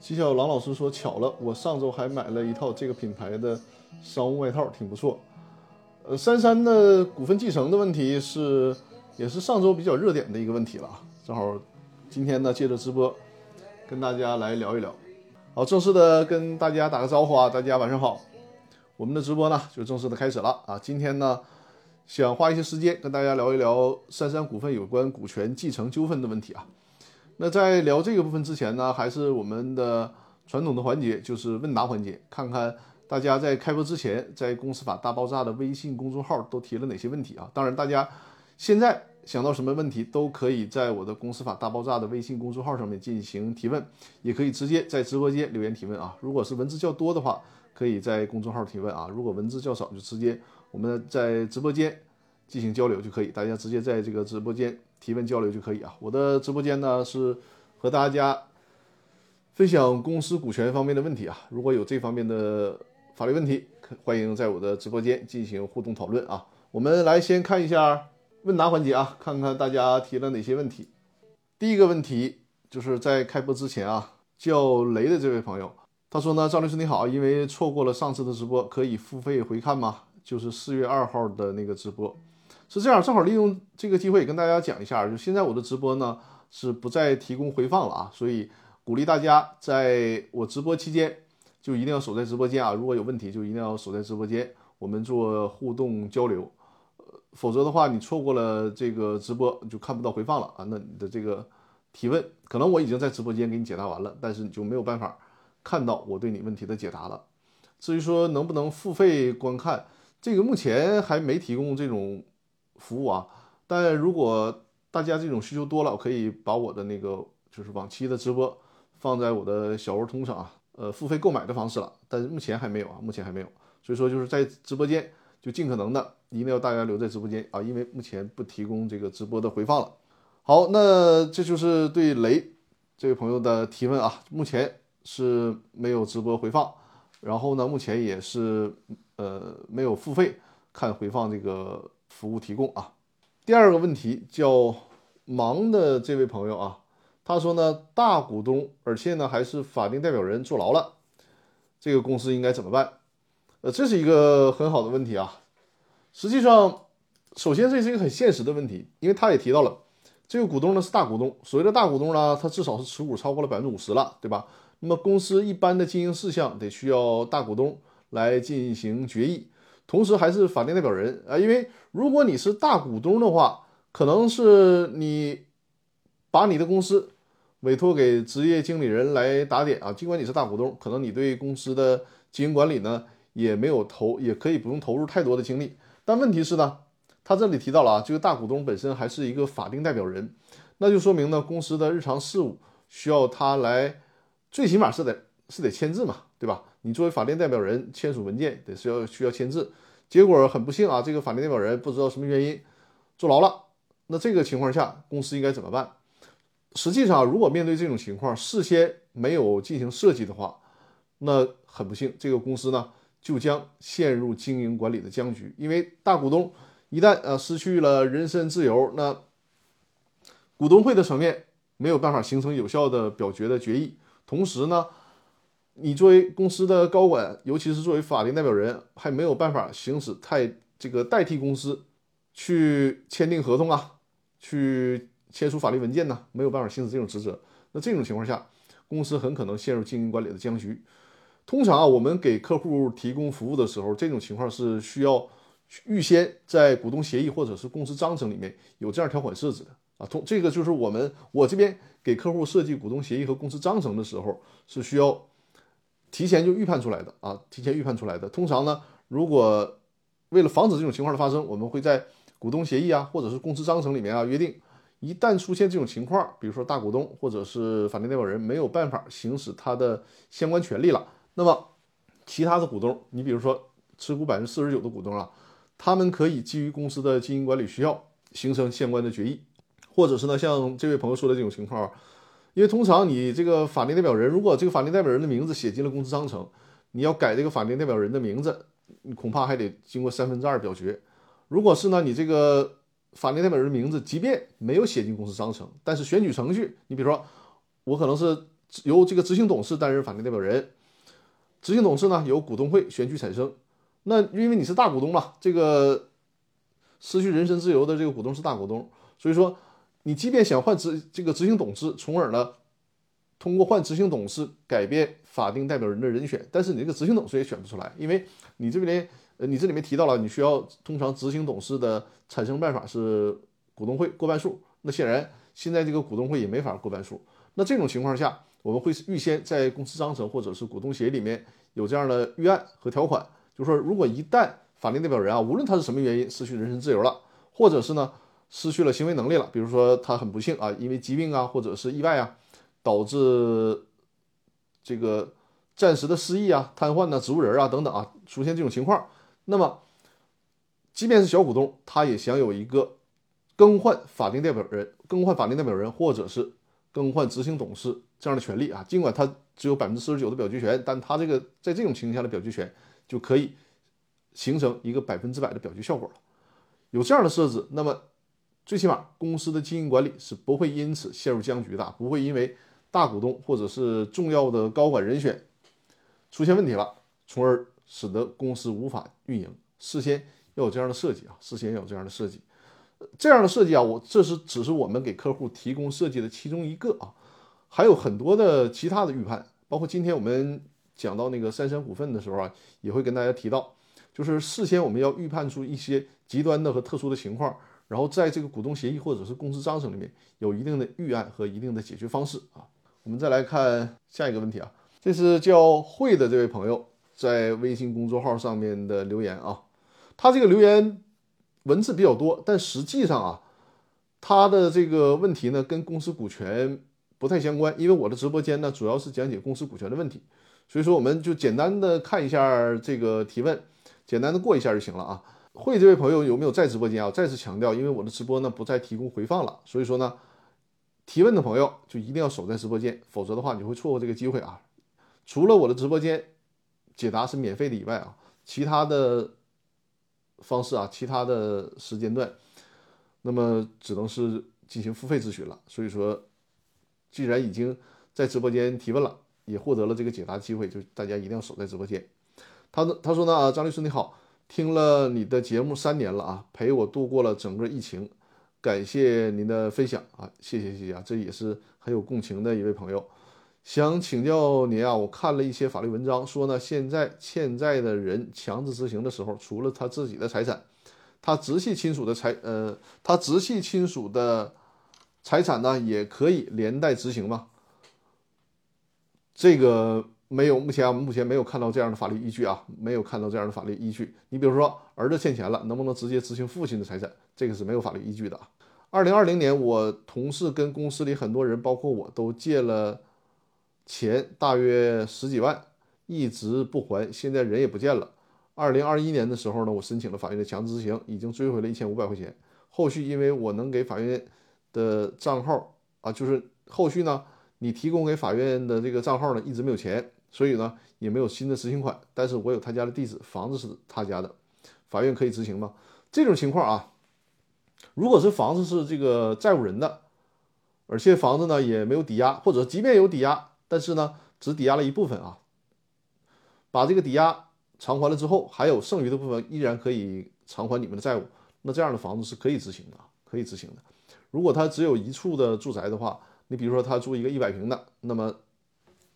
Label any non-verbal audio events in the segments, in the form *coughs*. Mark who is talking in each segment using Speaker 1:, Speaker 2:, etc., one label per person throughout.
Speaker 1: 齐晓郎老师说：“巧了，我上周还买了一套这个品牌的商务外套，挺不错。”呃，杉杉的股份继承的问题是，也是上周比较热点的一个问题了啊。正好今天呢，借着直播跟大家来聊一聊。好，正式的跟大家打个招呼啊，大家晚上好。我们的直播呢就正式的开始了啊。今天呢，想花一些时间跟大家聊一聊杉杉股份有关股权继承纠纷的问题啊。那在聊这个部分之前呢，还是我们的传统的环节，就是问答环节，看看大家在开播之前，在公司法大爆炸的微信公众号都提了哪些问题啊？当然，大家现在想到什么问题，都可以在我的公司法大爆炸的微信公众号上面进行提问，也可以直接在直播间留言提问啊。如果是文字较多的话，可以在公众号提问啊；如果文字较少，就直接我们在直播间进行交流就可以，大家直接在这个直播间。提问交流就可以啊！我的直播间呢是和大家分享公司股权方面的问题啊。如果有这方面的法律问题，欢迎在我的直播间进行互动讨论啊。我们来先看一下问答环节啊，看看大家提了哪些问题。第一个问题就是在开播之前啊，叫雷的这位朋友，他说呢：“赵律师你好，因为错过了上次的直播，可以付费回看吗？就是四月二号的那个直播。”是这样，正好利用这个机会跟大家讲一下，就现在我的直播呢是不再提供回放了啊，所以鼓励大家在我直播期间就一定要守在直播间啊，如果有问题就一定要守在直播间，我们做互动交流，呃，否则的话你错过了这个直播就看不到回放了啊，那你的这个提问可能我已经在直播间给你解答完了，但是你就没有办法看到我对你问题的解答了。至于说能不能付费观看，这个目前还没提供这种。服务啊，但如果大家这种需求多了，我可以把我的那个就是往期的直播放在我的小鹅通上啊，呃，付费购买的方式了。但是目前还没有啊，目前还没有。所以说就是在直播间就尽可能的一定要大家留在直播间啊，因为目前不提供这个直播的回放了。好，那这就是对雷这位朋友的提问啊，目前是没有直播回放，然后呢，目前也是呃没有付费看回放这个。服务提供啊，第二个问题叫忙的这位朋友啊，他说呢，大股东而且呢还是法定代表人坐牢了，这个公司应该怎么办？呃，这是一个很好的问题啊。实际上，首先这是一个很现实的问题，因为他也提到了这个股东呢是大股东，所谓的大股东呢，他至少是持股超过了百分之五十了，对吧？那么公司一般的经营事项得需要大股东来进行决议。同时还是法定代表人啊，因为如果你是大股东的话，可能是你把你的公司委托给职业经理人来打点啊。尽管你是大股东，可能你对公司的经营管理呢也没有投，也可以不用投入太多的精力。但问题是呢，他这里提到了啊，这个大股东本身还是一个法定代表人，那就说明呢，公司的日常事务需要他来，最起码是得是得签字嘛，对吧？你作为法定代表人签署文件得是要需要签字，结果很不幸啊，这个法定代表人不知道什么原因坐牢了。那这个情况下，公司应该怎么办？实际上，如果面对这种情况，事先没有进行设计的话，那很不幸，这个公司呢就将陷入经营管理的僵局。因为大股东一旦呃失去了人身自由，那股东会的层面没有办法形成有效的表决的决议，同时呢。你作为公司的高管，尤其是作为法定代表人，还没有办法行使太这个代替公司去签订合同啊，去签署法律文件呢，没有办法行使这种职责。那这种情况下，公司很可能陷入经营管理的僵局。通常啊，我们给客户提供服务的时候，这种情况是需要预先在股东协议或者是公司章程里面有这样条款设置的啊。通这个就是我们我这边给客户设计股东协议和公司章程的时候是需要。提前就预判出来的啊，提前预判出来的。通常呢，如果为了防止这种情况的发生，我们会在股东协议啊，或者是公司章程里面啊约定，一旦出现这种情况，比如说大股东或者是法定代表人没有办法行使他的相关权利了，那么其他的股东，你比如说持股百分之四十九的股东啊，他们可以基于公司的经营管理需要，形成相关的决议，或者是呢，像这位朋友说的这种情况。因为通常你这个法定代表人，如果这个法定代表人的名字写进了公司章程，你要改这个法定代表人的名字，你恐怕还得经过三分之二表决。如果是呢，你这个法定代表人的名字即便没有写进公司章程，但是选举程序，你比如说我可能是由这个执行董事担任法定代表人，执行董事呢由股东会选举产生。那因为你是大股东嘛，这个失去人身自由的这个股东是大股东，所以说你即便想换执这个执行董事，从而呢通过换执行董事改变法定代表人的人选，但是你这个执行董事也选不出来，因为你这边呃你这里面提到了，你需要通常执行董事的产生办法是股东会过半数，那显然现在这个股东会也没法过半数，那这种情况下，我们会预先在公司章程或者是股东协议里面有这样的预案和条款。就是说，如果一旦法定代表人啊，无论他是什么原因失去人身自由了，或者是呢失去了行为能力了，比如说他很不幸啊，因为疾病啊，或者是意外啊，导致这个暂时的失忆啊、瘫痪呢、植物人啊等等啊，出现这种情况，那么即便是小股东，他也享有一个更换法定代表人、更换法定代表人或者是更换执行董事这样的权利啊。尽管他只有百分之四十九的表决权，但他这个在这种情况下的表决权。就可以形成一个百分之百的表决效果了。有这样的设置，那么最起码公司的经营管理是不会因此陷入僵局的，不会因为大股东或者是重要的高管人选出现问题了，从而使得公司无法运营。事先要有这样的设计啊，事先要有这样的设计。这样的设计啊，我这是只是我们给客户提供设计的其中一个啊，还有很多的其他的预判，包括今天我们。讲到那个三山股份的时候啊，也会跟大家提到，就是事先我们要预判出一些极端的和特殊的情况，然后在这个股东协议或者是公司章程里面有一定的预案和一定的解决方式啊。我们再来看下一个问题啊，这是叫会的这位朋友在微信公众号上面的留言啊，他这个留言文字比较多，但实际上啊，他的这个问题呢跟公司股权不太相关，因为我的直播间呢主要是讲解公司股权的问题。所以说，我们就简单的看一下这个提问，简单的过一下就行了啊。会这位朋友有没有在直播间啊？再次强调，因为我的直播呢不再提供回放了，所以说呢，提问的朋友就一定要守在直播间，否则的话你会错过这个机会啊。除了我的直播间解答是免费的以外啊，其他的方式啊，其他的时间段，那么只能是进行付费咨询了。所以说，既然已经在直播间提问了。也获得了这个解答机会，就大家一定要守在直播间。他他说呢啊，张律师你好，听了你的节目三年了啊，陪我度过了整个疫情，感谢您的分享啊，谢谢谢谢啊，这也是很有共情的一位朋友。想请教您啊，我看了一些法律文章，说呢，现在欠债的人强制执行的时候，除了他自己的财产，他直系亲属的财呃，他直系亲属的财产呢，也可以连带执行吗？这个没有，目前我们目前没有看到这样的法律依据啊，没有看到这样的法律依据。你比如说，儿子欠钱了，能不能直接执行父亲的财产？这个是没有法律依据的啊。二零二零年，我同事跟公司里很多人，包括我都借了钱，大约十几万，一直不还，现在人也不见了。二零二一年的时候呢，我申请了法院的强制执行，已经追回了一千五百块钱。后续因为我能给法院的账号啊，就是后续呢。你提供给法院的这个账号呢，一直没有钱，所以呢也没有新的执行款。但是我有他家的地址，房子是他家的，法院可以执行吗？这种情况啊，如果是房子是这个债务人的，而且房子呢也没有抵押，或者即便有抵押，但是呢只抵押了一部分啊，把这个抵押偿还了之后，还有剩余的部分依然可以偿还你们的债务，那这样的房子是可以执行的，可以执行的。如果他只有一处的住宅的话，你比如说他住一个一百平的，那么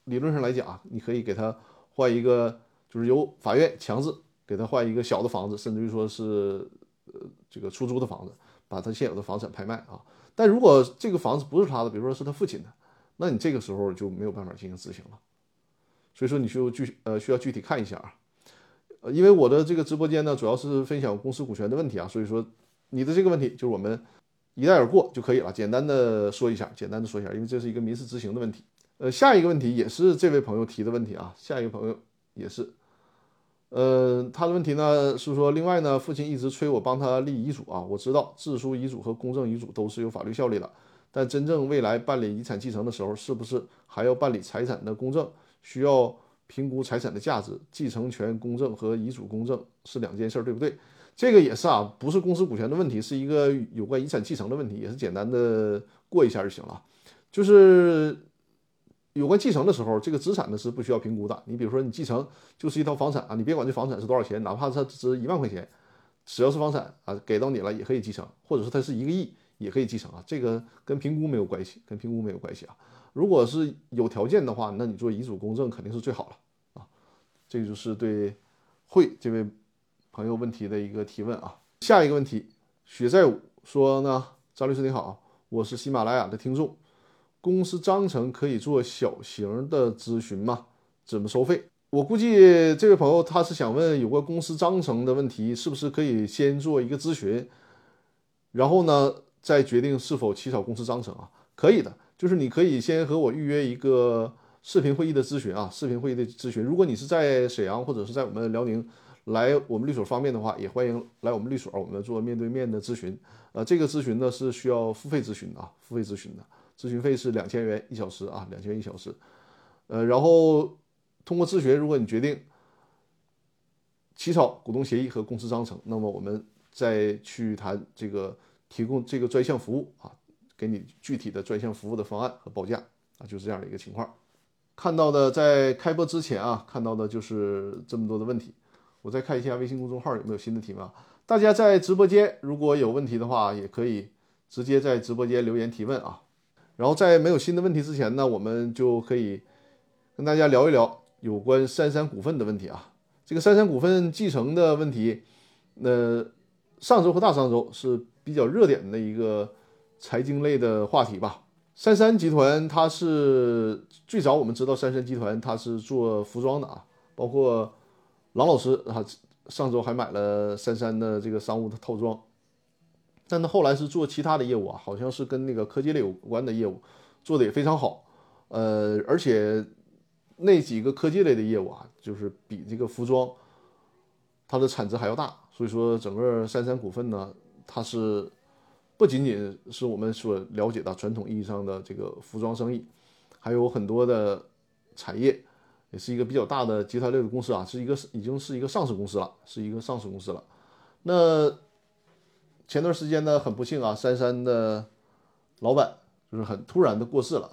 Speaker 1: 理论上来讲，你可以给他换一个，就是由法院强制给他换一个小的房子，甚至于说是呃这个出租的房子，把他现有的房产拍卖啊。但如果这个房子不是他的，比如说是他父亲的，那你这个时候就没有办法进行执行了。所以说你需要具呃需要具体看一下啊，呃，因为我的这个直播间呢主要是分享公司股权的问题啊，所以说你的这个问题就是我们。一带而过就可以了，简单的说一下，简单的说一下，因为这是一个民事执行的问题。呃，下一个问题也是这位朋友提的问题啊，下一个朋友也是，呃，他的问题呢是说，另外呢，父亲一直催我帮他立遗嘱啊，我知道自书遗嘱和公证遗嘱都是有法律效力的，但真正未来办理遗产继承的时候，是不是还要办理财产的公证？需要评估财产的价值，继承权公证和遗嘱公证是两件事，对不对？这个也是啊，不是公司股权的问题，是一个有关遗产继承的问题，也是简单的过一下就行了。就是有关继承的时候，这个资产呢是不需要评估的。你比如说，你继承就是一套房产啊，你别管这房产是多少钱，哪怕它值一万块钱，只要是房产啊，给到你了也可以继承，或者是它是一个亿也可以继承啊。这个跟评估没有关系，跟评估没有关系啊。如果是有条件的话，那你做遗嘱公证肯定是最好了啊。这个就是对会这位朋友问题的一个提问啊。下一个问题，雪在武说呢，张律师你好，我是喜马拉雅的听众。公司章程可以做小型的咨询吗？怎么收费？我估计这位朋友他是想问有关公司章程的问题，是不是可以先做一个咨询，然后呢再决定是否起草公司章程啊？可以的，就是你可以先和我预约一个视频会议的咨询啊，视频会议的咨询。如果你是在沈阳或者是在我们辽宁来我们律所方便的话，也欢迎来我们律所，我们做面对面的咨询。呃，这个咨询呢是需要付费咨询的啊，付费咨询的。咨询费是两千元一小时啊，两千元一小时。呃，然后通过咨询，如果你决定起草股东协议和公司章程，那么我们再去谈这个提供这个专项服务啊，给你具体的专项服务的方案和报价啊，就是这样的一个情况。看到的在开播之前啊，看到的就是这么多的问题。我再看一下微信公众号有没有新的提问啊？大家在直播间如果有问题的话，也可以直接在直播间留言提问啊。然后在没有新的问题之前呢，我们就可以跟大家聊一聊有关三三股份的问题啊。这个三三股份继承的问题，那上周和大上周是比较热点的一个财经类的话题吧。三三集团它是最早我们知道三三集团它是做服装的啊，包括郎老师啊，上周还买了三三的这个商务的套装。但他后来是做其他的业务啊，好像是跟那个科技类有关的业务，做的也非常好。呃，而且那几个科技类的业务啊，就是比这个服装它的产值还要大。所以说，整个三三股份呢，它是不仅仅是我们所了解的传统意义上的这个服装生意，还有很多的产业，也是一个比较大的集团类的公司啊，是一个已经是一个上市公司了，是一个上市公司了。那。前段时间呢，很不幸啊，珊珊的老板就是很突然的过世了，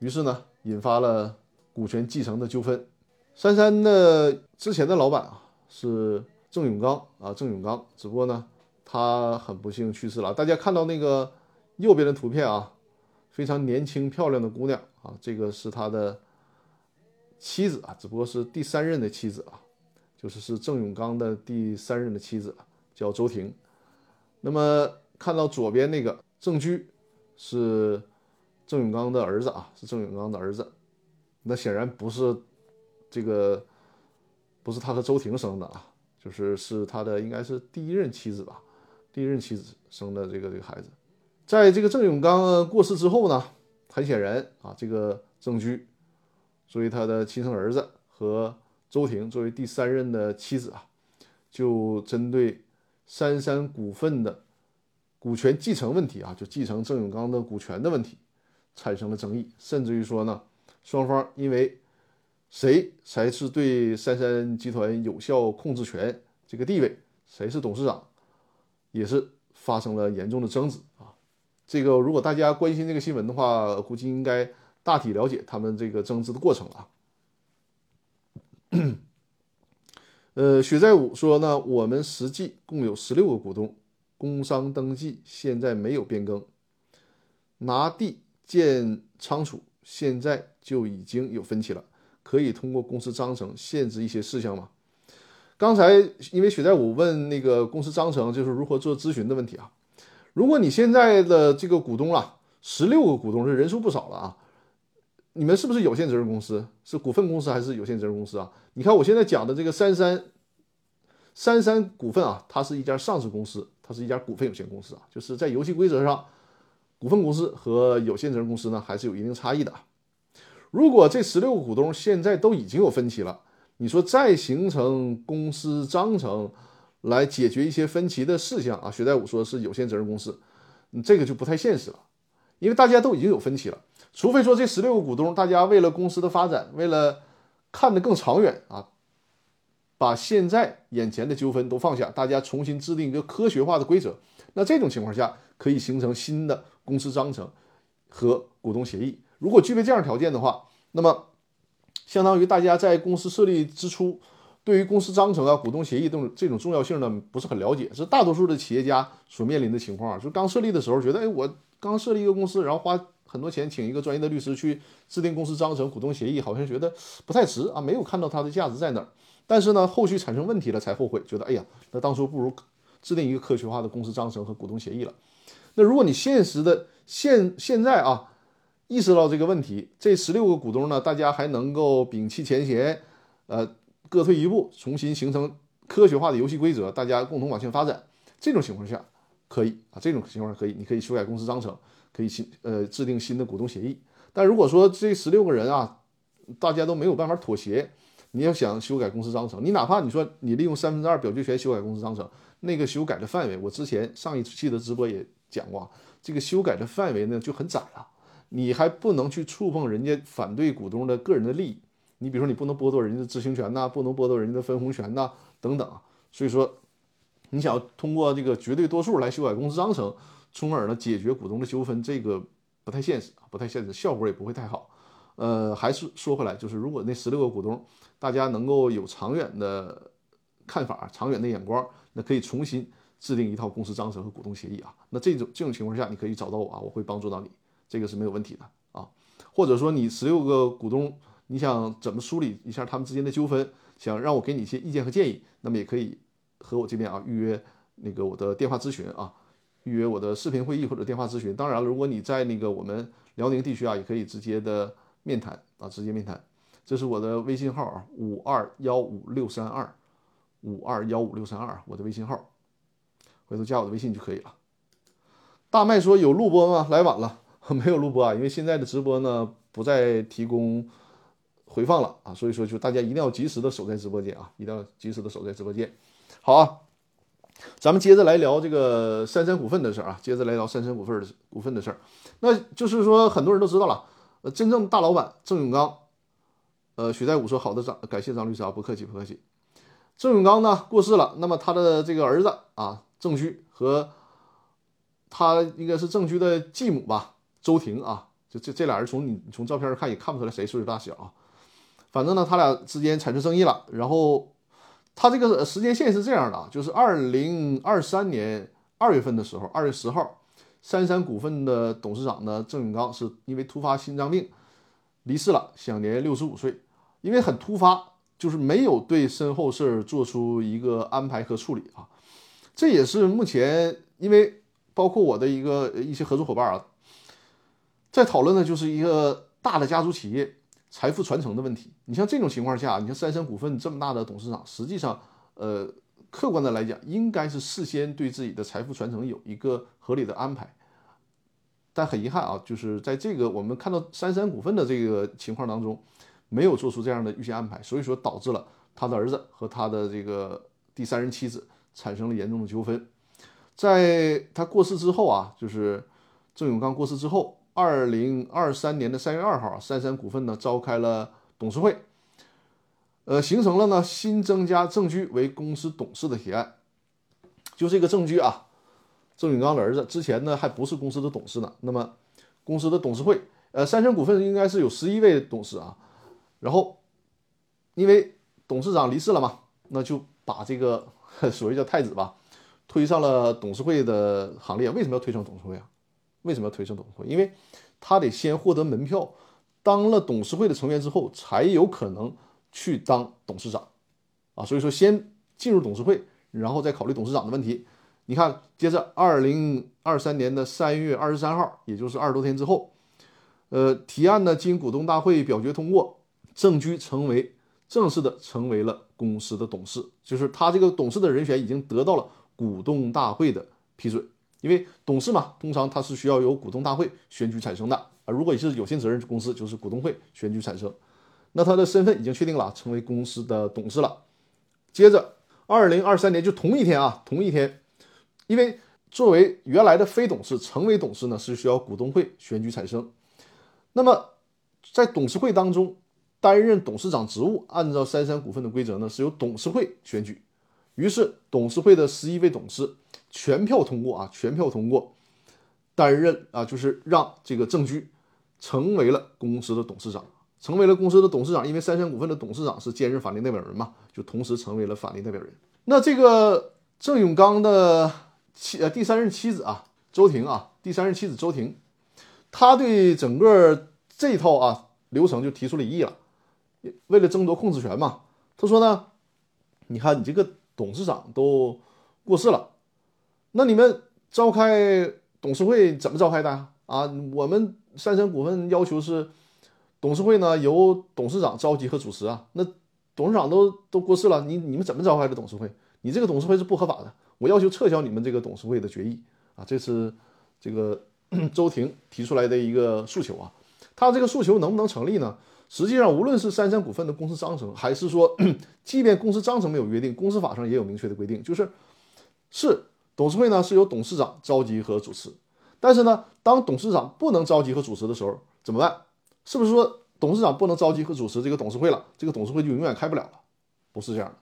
Speaker 1: 于是呢，引发了股权继承的纠纷。珊珊的之前的老板啊是郑永刚啊，郑永刚，只不过呢，他很不幸去世了。大家看到那个右边的图片啊，非常年轻漂亮的姑娘啊，这个是他的妻子啊，只不过是第三任的妻子啊，就是是郑永刚的第三任的妻子，叫周婷。那么看到左边那个郑居是郑永刚的儿子啊，是郑永刚的儿子。那显然不是这个，不是他和周婷生的啊，就是是他的应该是第一任妻子吧，第一任妻子生的这个这个孩子。在这个郑永刚过世之后呢，很显然啊，这个郑居作为他的亲生儿子和周婷作为第三任的妻子啊，就针对。三三股份的股权继承问题啊，就继承郑永刚的股权的问题，产生了争议，甚至于说呢，双方因为谁才是对三三集团有效控制权这个地位，谁是董事长，也是发生了严重的争执啊。这个如果大家关心这个新闻的话，估计应该大体了解他们这个争执的过程啊。呃，许在武说呢，我们实际共有十六个股东，工商登记现在没有变更，拿地建仓储现在就已经有分歧了，可以通过公司章程限制一些事项吗？刚才因为许在武问那个公司章程就是如何做咨询的问题啊，如果你现在的这个股东啊，十六个股东，这人数不少了啊。你们是不是有限责任公司？是股份公司还是有限责任公司啊？你看我现在讲的这个三三三三股份啊，它是一家上市公司，它是一家股份有限公司啊。就是在游戏规则上，股份公司和有限责任公司呢还是有一定差异的。如果这十六个股东现在都已经有分歧了，你说再形成公司章程来解决一些分歧的事项啊？学代武说是有限责任公司，这个就不太现实了，因为大家都已经有分歧了。除非说这十六个股东，大家为了公司的发展，为了看得更长远啊，把现在眼前的纠纷都放下，大家重新制定一个科学化的规则。那这种情况下，可以形成新的公司章程和股东协议。如果具备这样条件的话，那么，相当于大家在公司设立之初，对于公司章程啊、股东协议这种这种重要性呢，不是很了解。是大多数的企业家所面临的情况啊。就刚设立的时候，觉得哎，我刚设立一个公司，然后花很多钱请一个专业的律师去制定公司章程、股东协议，好像觉得不太值啊，没有看到它的价值在哪儿。但是呢，后续产生问题了才后悔，觉得哎呀，那当初不如制定一个科学化的公司章程和股东协议了。那如果你现实的现现在啊，意识到这个问题，这十六个股东呢，大家还能够摒弃前嫌，呃，各退一步，重新形成科学化的游戏规则，大家共同往前发展。这种情况下可以啊，这种情况可以，你可以修改公司章程，可以新呃制定新的股东协议。但如果说这十六个人啊，大家都没有办法妥协。你要想修改公司章程，你哪怕你说你利用三分之二表决权修改公司章程，那个修改的范围，我之前上一期的直播也讲过，这个修改的范围呢就很窄了，你还不能去触碰人家反对股东的个人的利益，你比如说你不能剥夺人家的知情权呐，不能剥夺人家的分红权呐，等等。所以说，你想要通过这个绝对多数来修改公司章程，从而呢解决股东的纠纷，这个不太现实，不太现实，效果也不会太好。呃，还是说回来，就是如果那十六个股东。大家能够有长远的看法、长远的眼光，那可以重新制定一套公司章程和股东协议啊。那这种这种情况下，你可以找到我啊，我会帮助到你，这个是没有问题的啊。或者说你十六个股东，你想怎么梳理一下他们之间的纠纷，想让我给你一些意见和建议，那么也可以和我这边啊预约那个我的电话咨询啊，预约我的视频会议或者电话咨询。当然了，如果你在那个我们辽宁地区啊，也可以直接的面谈啊，直接面谈。这是我的微信号啊，五二幺五六三二，五二幺五六三二，我的微信号，回头加我的微信就可以了。大麦说有录播吗？来晚了，*laughs* 没有录播啊，因为现在的直播呢不再提供回放了啊，所以说就大家一定要及时的守在直播间啊，一定要及时的守在直播间。好啊，咱们接着来聊这个三山股份的事儿啊，接着来聊三山股份的股份的事儿。那就是说很多人都知道了，呃，真正大老板郑永刚。呃，许在武说：“好的，张，感谢张律师啊，不客气，不客气。”郑永刚呢过世了，那么他的这个儿子啊，郑居和他应该是郑居的继母吧，周婷啊，就这这俩人从你从照片上看也看不出来谁岁数大小啊。反正呢，他俩之间产生争议了。然后他这个时间线是这样的啊，就是二零二三年二月份的时候，二月十号，三山股份的董事长呢郑永刚是因为突发心脏病离世了，享年六十五岁。因为很突发，就是没有对身后事儿做出一个安排和处理啊，这也是目前因为包括我的一个一些合作伙伴啊，在讨论的就是一个大的家族企业财富传承的问题。你像这种情况下，你像三山股份这么大的董事长，实际上，呃，客观的来讲，应该是事先对自己的财富传承有一个合理的安排。但很遗憾啊，就是在这个我们看到三山股份的这个情况当中。没有做出这样的预先安排，所以说导致了他的儿子和他的这个第三任妻子产生了严重的纠纷。在他过世之后啊，就是郑永刚过世之后，二零二三年的三月二号，三山股份呢召开了董事会，呃，形成了呢新增加郑居为公司董事的提案。就这个郑居啊，郑永刚的儿子之前呢还不是公司的董事呢。那么公司的董事会，呃，三山股份应该是有十一位董事啊。然后，因为董事长离世了嘛，那就把这个 *laughs* 所谓叫太子吧，推上了董事会的行列。为什么要推上董事会啊？为什么要推上董事会？因为他得先获得门票，当了董事会的成员之后，才有可能去当董事长啊。所以说，先进入董事会，然后再考虑董事长的问题。你看，接着二零二三年的三月二十三号，也就是二十多天之后，呃，提案呢经股东大会表决通过。郑居成为正式的成为了公司的董事，就是他这个董事的人选已经得到了股东大会的批准。因为董事嘛，通常他是需要由股东大会选举产生的啊。如果你是有限责任公司，就是股东会选举产生。那他的身份已经确定了，成为公司的董事了。接着，二零二三年就同一天啊，同一天，因为作为原来的非董事成为董事呢，是需要股东会选举产生。那么在董事会当中。担任董事长职务，按照三三股份的规则呢，是由董事会选举。于是，董事会的十一位董事全票通过啊，全票通过担任啊，就是让这个郑居成为了公司的董事长。成为了公司的董事长，因为三山股份的董事长是兼任法定代表人嘛，就同时成为了法定代表人。那这个郑永刚的妻呃第三任妻子啊，周婷啊，第三任妻子周婷，他对整个这套啊流程就提出了异议了，为了争夺控制权嘛，他说呢，你看你这个董事长都过世了，那你们召开董事会怎么召开的啊？我们三山股份要求是。董事会呢由董事长召集和主持啊，那董事长都都过世了，你你们怎么召开的董事会？你这个董事会是不合法的，我要求撤销你们这个董事会的决议啊！这是这个 *coughs* 周婷提出来的一个诉求啊，他这个诉求能不能成立呢？实际上，无论是三山股份的公司章程，还是说，*coughs* 即便公司章程没有约定，公司法上也有明确的规定，就是是董事会呢是由董事长召集和主持，但是呢，当董事长不能召集和主持的时候，怎么办？是不是说董事长不能召集和主持这个董事会了？这个董事会就永远开不了了？不是这样的。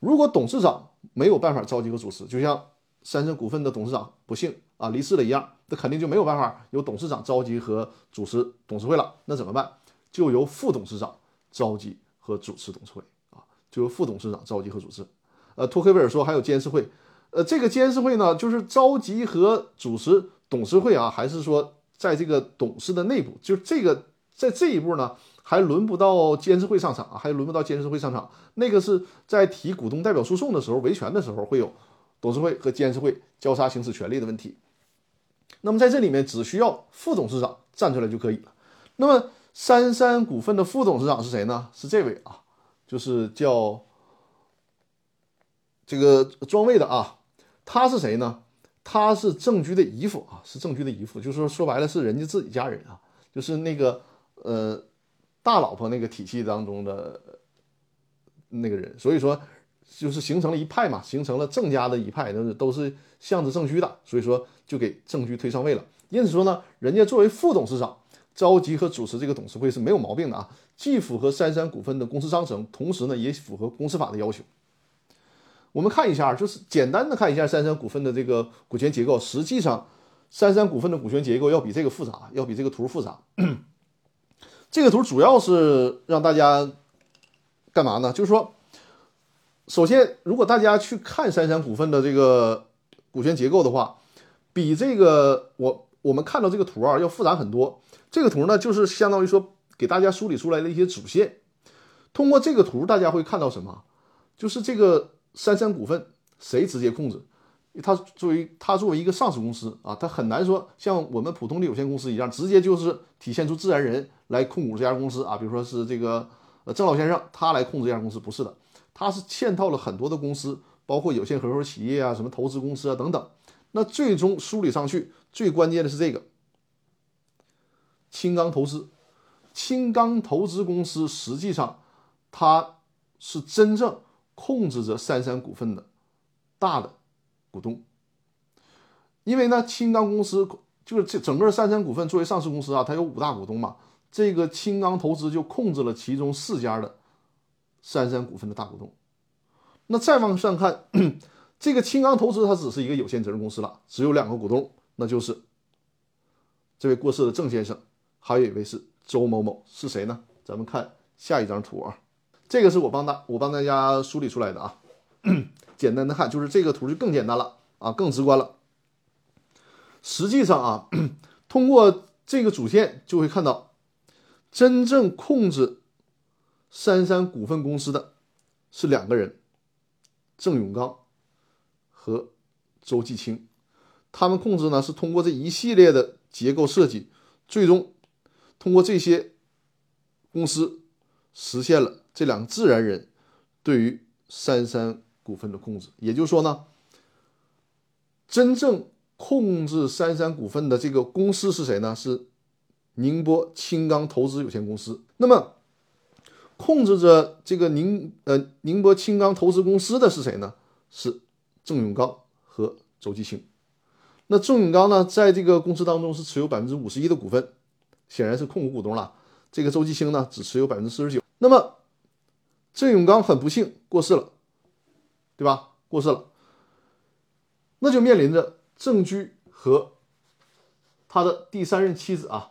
Speaker 1: 如果董事长没有办法召集和主持，就像三生股份的董事长不幸啊离世了一样，那肯定就没有办法由董事长召集和主持董事会了。那怎么办？就由副董事长召集和主持董事会啊，就由副董事长召集和主持。呃，托克维尔说还有监事会，呃，这个监事会呢，就是召集和主持董事会啊，还是说在这个董事的内部？就这个。在这一步呢，还轮不到监事会上场啊，还轮不到监事会上场。那个是在提股东代表诉讼的时候，维权的时候会有董事会和监事会交叉行使权利的问题。那么在这里面，只需要副董事长站出来就可以了。那么三山股份的副董事长是谁呢？是这位啊，就是叫这个庄卫的啊。他是谁呢？他是郑居的姨父啊，是郑居的姨父，就是说说白了是人家自己家人啊，就是那个。呃，大老婆那个体系当中的那个人，所以说就是形成了一派嘛，形成了郑家的一派，都是都是向着郑居的，所以说就给郑居推上位了。因此说呢，人家作为副董事长召集和主持这个董事会是没有毛病的啊，既符合三山股份的公司章程，同时呢也符合公司法的要求。我们看一下，就是简单的看一下三山股份的这个股权结构，实际上三山股份的股权结构要比这个复杂，要比这个图复杂。*clears throat* 这个图主要是让大家干嘛呢？就是说，首先，如果大家去看三山股份的这个股权结构的话，比这个我我们看到这个图啊要复杂很多。这个图呢，就是相当于说给大家梳理出来的一些主线。通过这个图，大家会看到什么？就是这个三山股份谁直接控制？它作为它作为一个上市公司啊，它很难说像我们普通的有限公司一样，直接就是体现出自然人来控股这家公司啊。比如说是这个呃郑老先生，他来控制这家公司，不是的，他是嵌套了很多的公司，包括有限合伙企业啊、什么投资公司啊等等。那最终梳理上去，最关键的是这个青钢投资。青钢投资公司实际上它是真正控制着三山股份的大的。股东，因为呢，青钢公司就是这整个三山股份作为上市公司啊，它有五大股东嘛，这个青钢投资就控制了其中四家的三山股份的大股东。那再往上看，*clears throat* 这个青钢投资它只是一个有限责任公司了，只有两个股东，那就是这位过世的郑先生，还有一位是周某某，是谁呢？咱们看下一张图啊，这个是我帮大我帮大家梳理出来的啊。*clears throat* 简单的看，就是这个图就更简单了啊，更直观了。实际上啊，*clears throat* 通过这个主线就会看到，真正控制杉杉股份公司的是两个人，郑永刚和周继清。他们控制呢是通过这一系列的结构设计，最终通过这些公司实现了这两个自然人对于三山。股份的控制，也就是说呢，真正控制三山股份的这个公司是谁呢？是宁波青钢投资有限公司。那么，控制着这个宁呃宁波青钢投资公司的是谁呢？是郑永刚和周继清。那郑永刚呢，在这个公司当中是持有百分之五十一的股份，显然是控股股东了。这个周继清呢，只持有百分之四十九。那么，郑永刚很不幸过世了。对吧？过世了，那就面临着郑居和他的第三任妻子啊，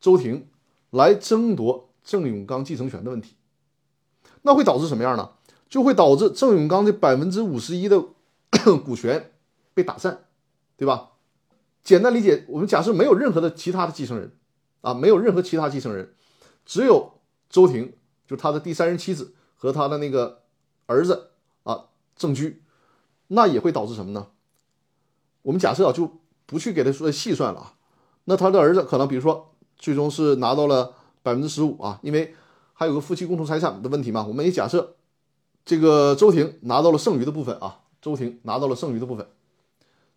Speaker 1: 周婷来争夺郑永刚继承权的问题。那会导致什么样呢？就会导致郑永刚的百分之五十一的 *coughs* 股权被打散，对吧？简单理解，我们假设没有任何的其他的继承人，啊，没有任何其他继承人，只有周婷，就他的第三任妻子和他的那个儿子啊，郑居，那也会导致什么呢？我们假设啊，就不去给他说细算了啊，那他的儿子可能比如说最终是拿到了百分之十五啊，因为。还有个夫妻共同财产的问题嘛？我们也假设，这个周婷拿到了剩余的部分啊，周婷拿到了剩余的部分。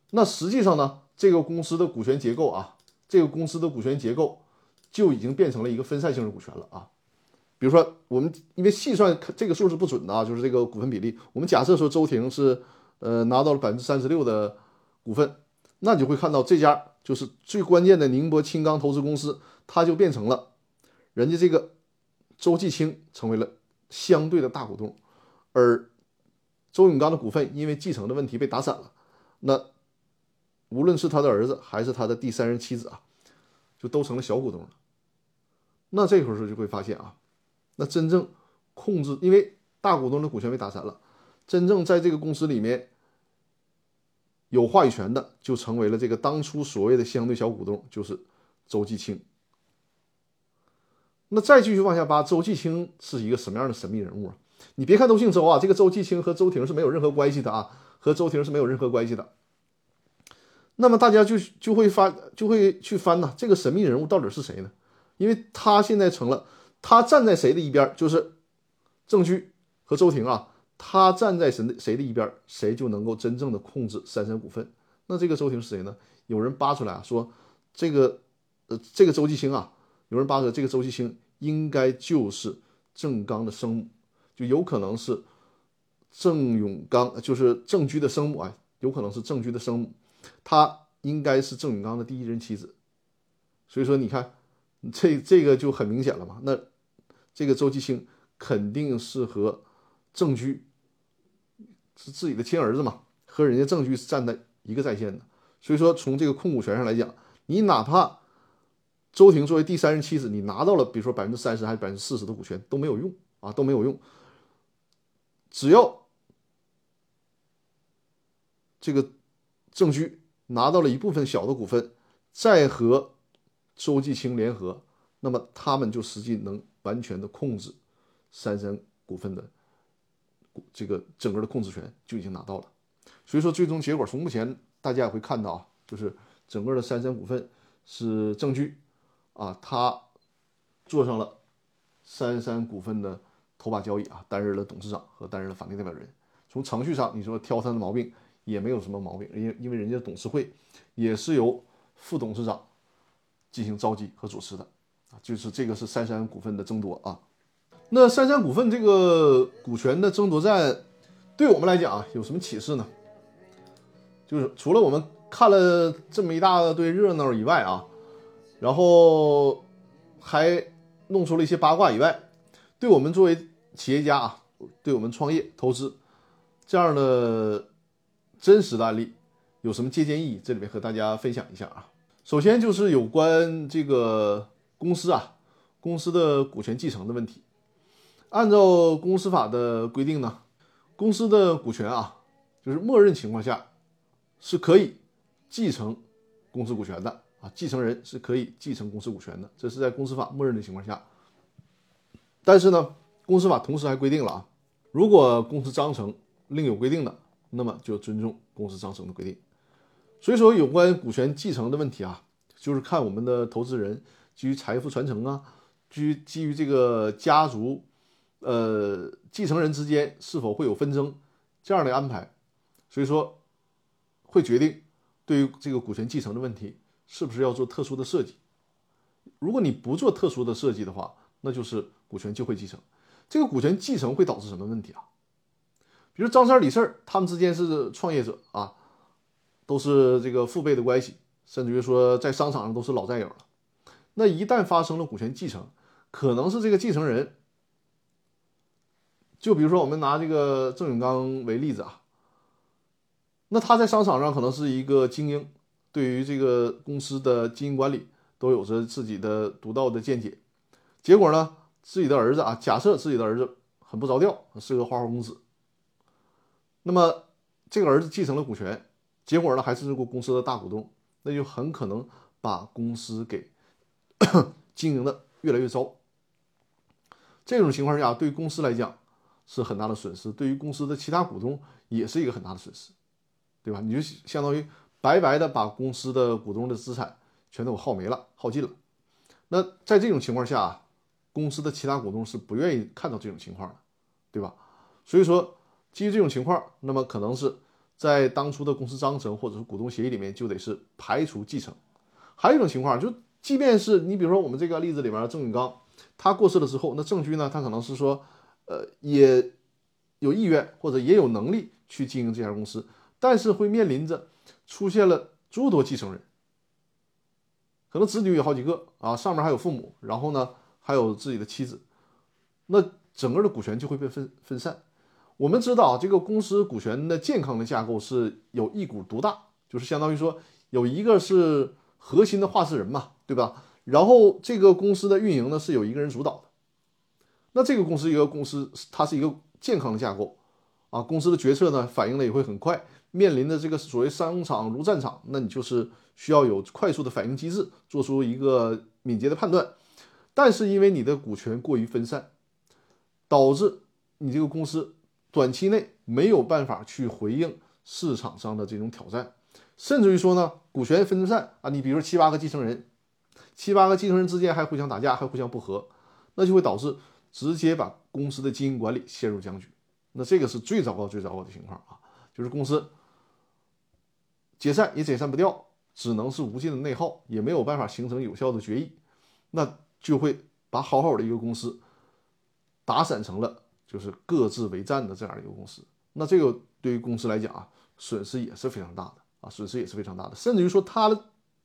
Speaker 1: 那实际上呢，这个公司的股权结构啊，这个公司的股权结构就已经变成了一个分散性的股权了啊。比如说，我们因为细算这个数是不准的啊，就是这个股份比例。我们假设说周婷是呃拿到了百分之三十六的股份，那你就会看到这家就是最关键的宁波青钢投资公司，它就变成了人家这个。周继清成为了相对的大股东，而周永刚的股份因为继承的问题被打散了。那无论是他的儿子还是他的第三任妻子啊，就都成了小股东了。那这会儿时候就会发现啊，那真正控制，因为大股东的股权被打散了，真正在这个公司里面有话语权的，就成为了这个当初所谓的相对小股东，就是周继清。那再继续往下扒，周继清是一个什么样的神秘人物啊？你别看都姓周啊，这个周继清和周婷是没有任何关系的啊，和周婷是没有任何关系的。那么大家就就会翻，就会去翻呐，这个神秘人物到底是谁呢？因为他现在成了，他站在谁的一边，就是郑居和周婷啊，他站在谁的谁的一边，谁就能够真正的控制三三股份。那这个周婷是谁呢？有人扒出来啊，说这个呃，这个周继兴啊。有人扒出来这个周继兴应该就是郑刚的生母，就有可能是郑永刚，就是郑居的生母啊，有可能是郑居的生母，她应该是郑永刚的第一任妻子。所以说，你看这这个就很明显了嘛。那这个周继清肯定是和郑居是自己的亲儿子嘛，和人家郑居是站在一个战线的。所以说，从这个控股权上来讲，你哪怕。周婷作为第三任妻子，你拿到了，比如说百分之三十还是百分之四十的股权都没有用啊，都没有用。只要这个郑居拿到了一部分小的股份，再和周继清联合，那么他们就实际能完全的控制三三股份的这个整个的控制权就已经拿到了。所以说，最终结果从目前大家也会看到啊，就是整个的三三股份是郑居。啊，他做上了三三股份的头把交椅啊，担任了董事长和担任了法定代表人。从程序上，你说挑他的毛病也没有什么毛病，因为因为人家董事会也是由副董事长进行召集和主持的啊，就是这个是三山股份的争夺啊。那三山股份这个股权的争夺战，对我们来讲啊，有什么启示呢？就是除了我们看了这么一大堆热闹以外啊。然后还弄出了一些八卦以外，对我们作为企业家啊，对我们创业投资这样的真实的案例有什么借鉴意义？这里面和大家分享一下啊。首先就是有关这个公司啊，公司的股权继承的问题。按照公司法的规定呢，公司的股权啊，就是默认情况下是可以继承公司股权的。啊，继承人是可以继承公司股权的，这是在公司法默认的情况下。但是呢，公司法同时还规定了啊，如果公司章程另有规定的，那么就尊重公司章程的规定。所以说，有关股权继承的问题啊，就是看我们的投资人基于财富传承啊，基于基于这个家族，呃，继承人之间是否会有纷争这样的安排，所以说会决定对于这个股权继承的问题。是不是要做特殊的设计？如果你不做特殊的设计的话，那就是股权就会继承。这个股权继承会导致什么问题啊？比如张三李四他们之间是创业者啊，都是这个父辈的关系，甚至于说在商场上都是老战友了。那一旦发生了股权继承，可能是这个继承人，就比如说我们拿这个郑永刚为例子啊，那他在商场上可能是一个精英。对于这个公司的经营管理都有着自己的独到的见解，结果呢，自己的儿子啊，假设自己的儿子很不着调，是个花花公子，那么这个儿子继承了股权，结果呢还是这个公司的大股东，那就很可能把公司给 *coughs* 经营的越来越糟。这种情况下，对公司来讲是很大的损失，对于公司的其他股东也是一个很大的损失，对吧？你就相当于白白的把公司的股东的资产全都耗没了、耗尽了。那在这种情况下，公司的其他股东是不愿意看到这种情况的，对吧？所以说，基于这种情况，那么可能是在当初的公司章程或者是股东协议里面就得是排除继承。还有一种情况，就即便是你比如说我们这个例子里面，郑永刚。他过世了之后，那郑居呢？他可能是说，呃，也有意愿或者也有能力去经营这家公司，但是会面临着出现了诸多继承人，可能子女有好几个啊，上面还有父母，然后呢还有自己的妻子，那整个的股权就会被分分散。我们知道，这个公司股权的健康的架构是有一股独大，就是相当于说有一个是核心的话事人嘛，对吧？然后这个公司的运营呢是有一个人主导的，那这个公司一个公司它是一个健康的架构啊，公司的决策呢反应的也会很快，面临的这个所谓商场如战场，那你就是需要有快速的反应机制，做出一个敏捷的判断。但是因为你的股权过于分散，导致你这个公司短期内没有办法去回应市场上的这种挑战，甚至于说呢，股权分散啊，你比如说七八个继承人。七八个继承人之间还互相打架，还互相不和，那就会导致直接把公司的经营管理陷入僵局。那这个是最糟糕、最糟糕的情况啊！就是公司解散也解散不掉，只能是无尽的内耗，也没有办法形成有效的决议，那就会把好好的一个公司打散成了就是各自为战的这样一个公司。那这个对于公司来讲啊，损失也是非常大的啊，损失也是非常大的，甚至于说他的。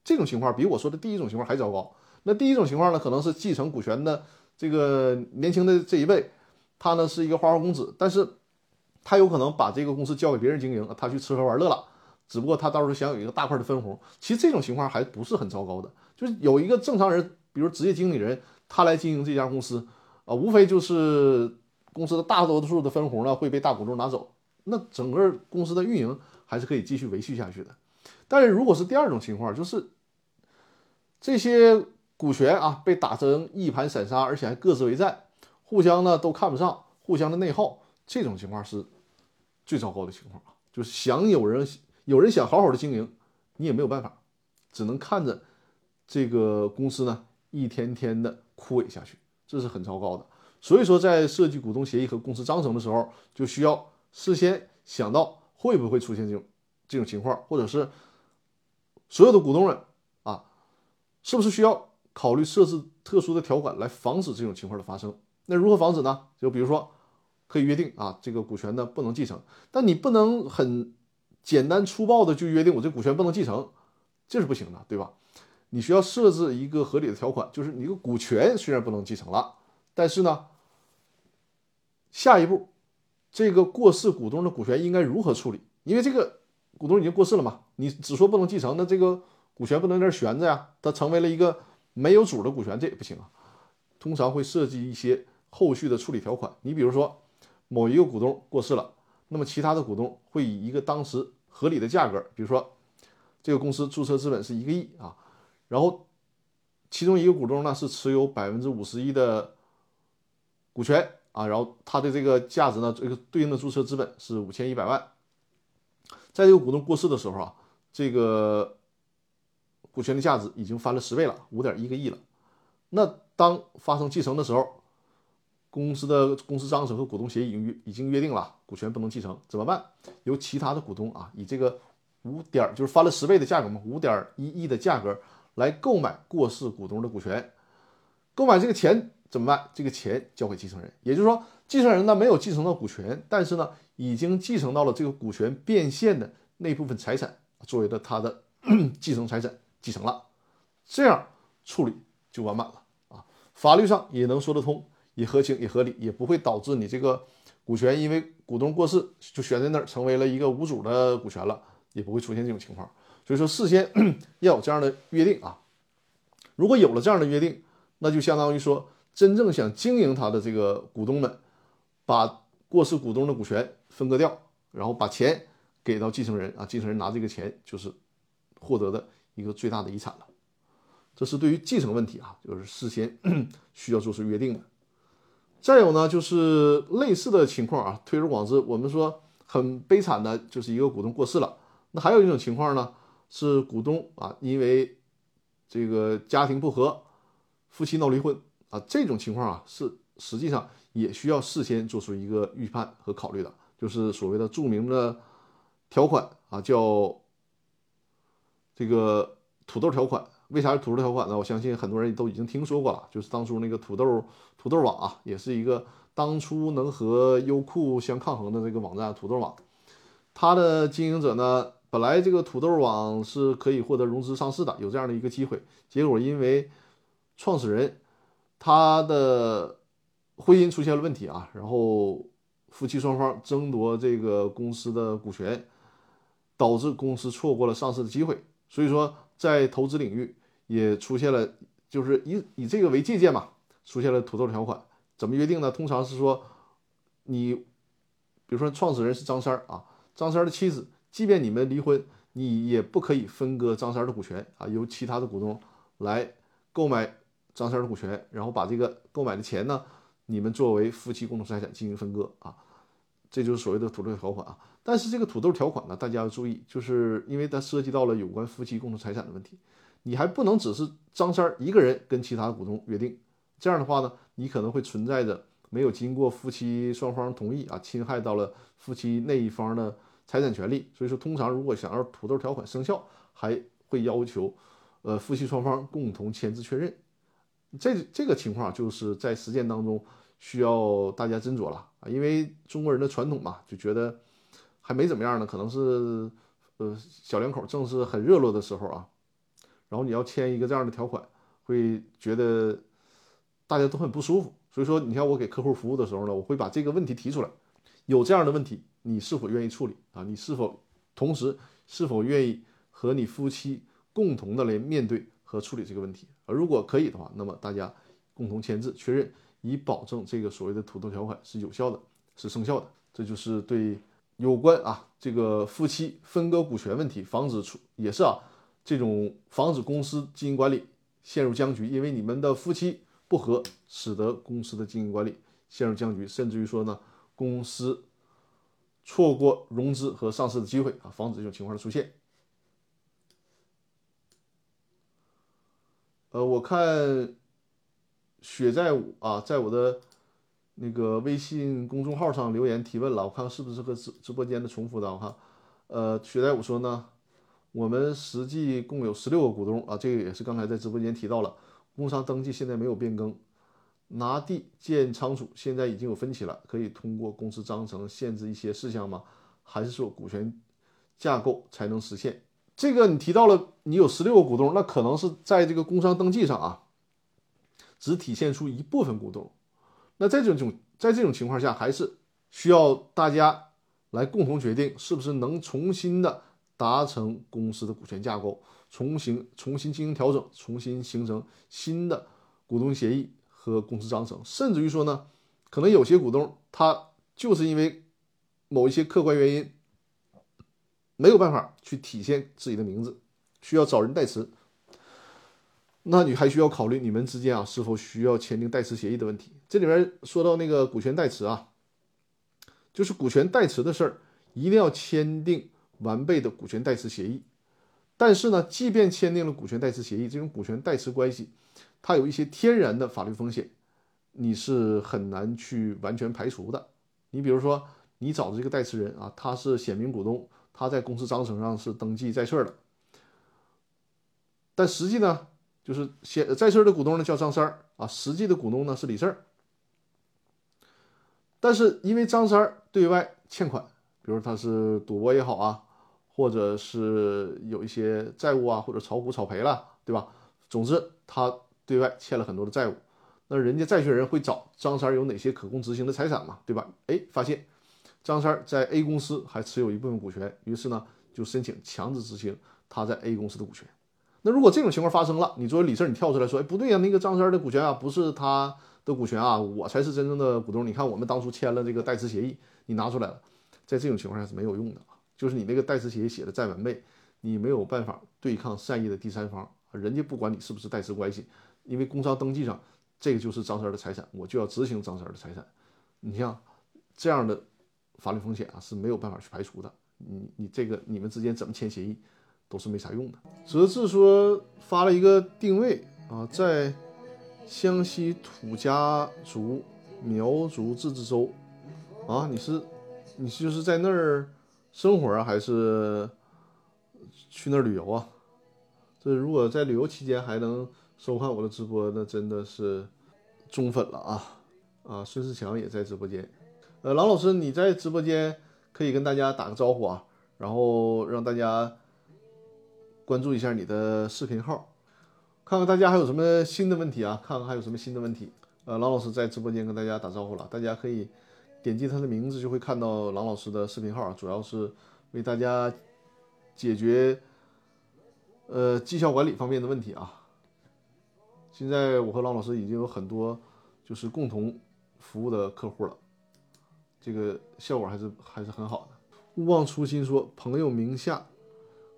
Speaker 1: 这种情况比我说的第一种情况还糟糕。那第一种情况呢，可能是继承股权的这个年轻的这一辈，他呢是一个花花公子，但是他有可能把这个公司交给别人经营，他去吃喝玩乐了。只不过他到时候想有一个大块的分红。其实这种情况还不是很糟糕的，就是有一个正常人，比如职业经理人，他来经营这家公司啊，无非就是公司的大多数的分红呢会被大股东拿走，那整个公司的运营还是可以继续维续下去的。但是如果是第二种情况，就是这些股权啊被打成一盘散沙，而且还各自为战，互相呢都看不上，互相的内耗，这种情况是最糟糕的情况啊！就是想有人有人想好好的经营，你也没有办法，只能看着这个公司呢一天天的枯萎下去，这是很糟糕的。所以说，在设计股东协议和公司章程的时候，就需要事先想到会不会出现这种这种情况，或者是。所有的股东们啊，是不是需要考虑设置特殊的条款来防止这种情况的发生？那如何防止呢？就比如说，可以约定啊，这个股权呢不能继承，但你不能很简单粗暴的就约定我这股权不能继承，这是不行的，对吧？你需要设置一个合理的条款，就是你的股权虽然不能继承了，但是呢，下一步这个过世股东的股权应该如何处理？因为这个。股东已经过世了嘛？你只说不能继承，那这个股权不能在那悬着呀？它成为了一个没有主的股权，这也不行啊。通常会设计一些后续的处理条款。你比如说，某一个股东过世了，那么其他的股东会以一个当时合理的价格，比如说这个公司注册资本是一个亿啊，然后其中一个股东呢是持有百分之五十一的股权啊，然后他的这个价值呢，这个对应的注册资本是五千一百万。在这个股东过世的时候啊，这个股权的价值已经翻了十倍了，五点一个亿了。那当发生继承的时候，公司的公司章程和股东协议已经约已经约定了，股权不能继承，怎么办？由其他的股东啊，以这个五点就是翻了十倍的价格嘛，五点一亿的价格来购买过世股东的股权。购买这个钱怎么办？这个钱交给继承人，也就是说，继承人呢没有继承到股权，但是呢。已经继承到了这个股权变现的那部分财产，作为的他的继承财产继承了，这样处理就完满了啊！法律上也能说得通，也合情也合理，也不会导致你这个股权因为股东过世就悬在那儿，成为了一个无主的股权了，也不会出现这种情况。所以说，事先 *coughs* 要有这样的约定啊！如果有了这样的约定，那就相当于说真正想经营它的这个股东们，把过世股东的股权分割掉，然后把钱给到继承人啊，继承人拿这个钱就是获得的一个最大的遗产了。这是对于继承问题啊，就是事先需要做出约定的。再有呢，就是类似的情况啊，推而广之，我们说很悲惨的，就是一个股东过世了。那还有一种情况呢，是股东啊，因为这个家庭不和，夫妻闹离婚啊，这种情况啊，是实际上也需要事先做出一个预判和考虑的，就是所谓的著名的条款啊，叫这个土豆条款。为啥是土豆条款呢？我相信很多人都已经听说过了，就是当初那个土豆土豆网啊，也是一个当初能和优酷相抗衡的这个网站。土豆网，它的经营者呢，本来这个土豆网是可以获得融资上市的，有这样的一个机会，结果因为创始人他的婚姻出现了问题啊，然后夫妻双方争夺这个公司的股权，导致公司错过了上市的机会。所以说，在投资领域。也出现了，就是以以这个为借鉴嘛，出现了土豆条款。怎么约定呢？通常是说，你比如说创始人是张三儿啊，张三儿的妻子，即便你们离婚，你也不可以分割张三儿的股权啊，由其他的股东来购买张三的股权，然后把这个购买的钱呢，你们作为夫妻共同财产进行分割啊，这就是所谓的土豆条款啊。但是这个土豆条款呢，大家要注意，就是因为它涉及到了有关夫妻共同财产的问题。你还不能只是张三一个人跟其他股东约定，这样的话呢，你可能会存在着没有经过夫妻双方同意啊，侵害到了夫妻那一方的财产权利。所以说，通常如果想要土豆条款生效，还会要求，呃，夫妻双方共同签字确认。这这个情况就是在实践当中需要大家斟酌了啊，因为中国人的传统嘛，就觉得还没怎么样呢，可能是呃小两口正是很热络的时候啊。然后你要签一个这样的条款，会觉得大家都很不舒服。所以说，你看我给客户服务的时候呢，我会把这个问题提出来。有这样的问题，你是否愿意处理啊？你是否同时是否愿意和你夫妻共同的来面对和处理这个问题？而如果可以的话，那么大家共同签字确认，以保证这个所谓的土豆条款是有效的，是生效的。这就是对有关啊这个夫妻分割股权问题，防止出也是啊。这种防止公司经营管理陷入僵局，因为你们的夫妻不和，使得公司的经营管理陷入僵局，甚至于说呢，公司错过融资和上市的机会啊，防止这种情况的出现。呃，我看雪在舞啊，在我的那个微信公众号上留言提问了，我看看是不是和直直播间的重复的，我看，呃，雪在舞说呢。我们实际共有十六个股东啊，这个也是刚才在直播间提到了。工商登记现在没有变更，拿地建仓储现在已经有分歧了，可以通过公司章程限制一些事项吗？还是说股权架构才能实现？这个你提到了，你有十六个股东，那可能是在这个工商登记上啊，只体现出一部分股东。那在这种在这种情况下，还是需要大家来共同决定，是不是能重新的。达成公司的股权架构，重新重新进行调整，重新形成新的股东协议和公司章程，甚至于说呢，可能有些股东他就是因为某一些客观原因没有办法去体现自己的名字，需要找人代持，那你还需要考虑你们之间啊是否需要签订代持协议的问题。这里面说到那个股权代持啊，就是股权代持的事儿，一定要签订。完备的股权代持协议，但是呢，即便签订了股权代持协议，这种股权代持关系，它有一些天然的法律风险，你是很难去完全排除的。你比如说，你找的这个代持人啊，他是显名股东，他在公司章程上是登记在册的，但实际呢，就是写在册的股东呢叫张三儿啊，实际的股东呢是李四儿。但是因为张三儿对外欠款，比如他是赌博也好啊。或者是有一些债务啊，或者炒股炒赔了，对吧？总之，他对外欠了很多的债务。那人家债权人会找张三有哪些可供执行的财产嘛，对吧？哎，发现张三在 A 公司还持有一部分股权，于是呢就申请强制执行他在 A 公司的股权。那如果这种情况发生了，你作为李四，你跳出来说，哎，不对呀，那个张三的股权啊不是他的股权啊，我才是真正的股东。你看我们当初签了这个代持协议，你拿出来了，在这种情况下是没有用的。就是你那个代持协议写的再完备，你没有办法对抗善意的第三方，人家不管你是不是代持关系，因为工商登记上这个就是张三的财产，我就要执行张三的财产。你像这样的法律风险啊是没有办法去排除的。你你这个你们之间怎么签协议都是没啥用的。泽志说发了一个定位啊，在湘西土家族苗族自治州啊，你是你就是在那儿生活啊，还是去那儿旅游啊？这如果在旅游期间还能收看我的直播，那真的是忠粉了啊！啊，孙世强也在直播间。呃，郎老师你在直播间可以跟大家打个招呼啊，然后让大家关注一下你的视频号。看看大家还有什么新的问题啊？看看还有什么新的问题。呃，郎老师在直播间跟大家打招呼了，大家可以点击他的名字就会看到郎老师的视频号，主要是为大家解决呃绩效管理方面的问题啊。现在我和郎老师已经有很多就是共同服务的客户了，这个效果还是还是很好的。勿忘初心说，朋友名下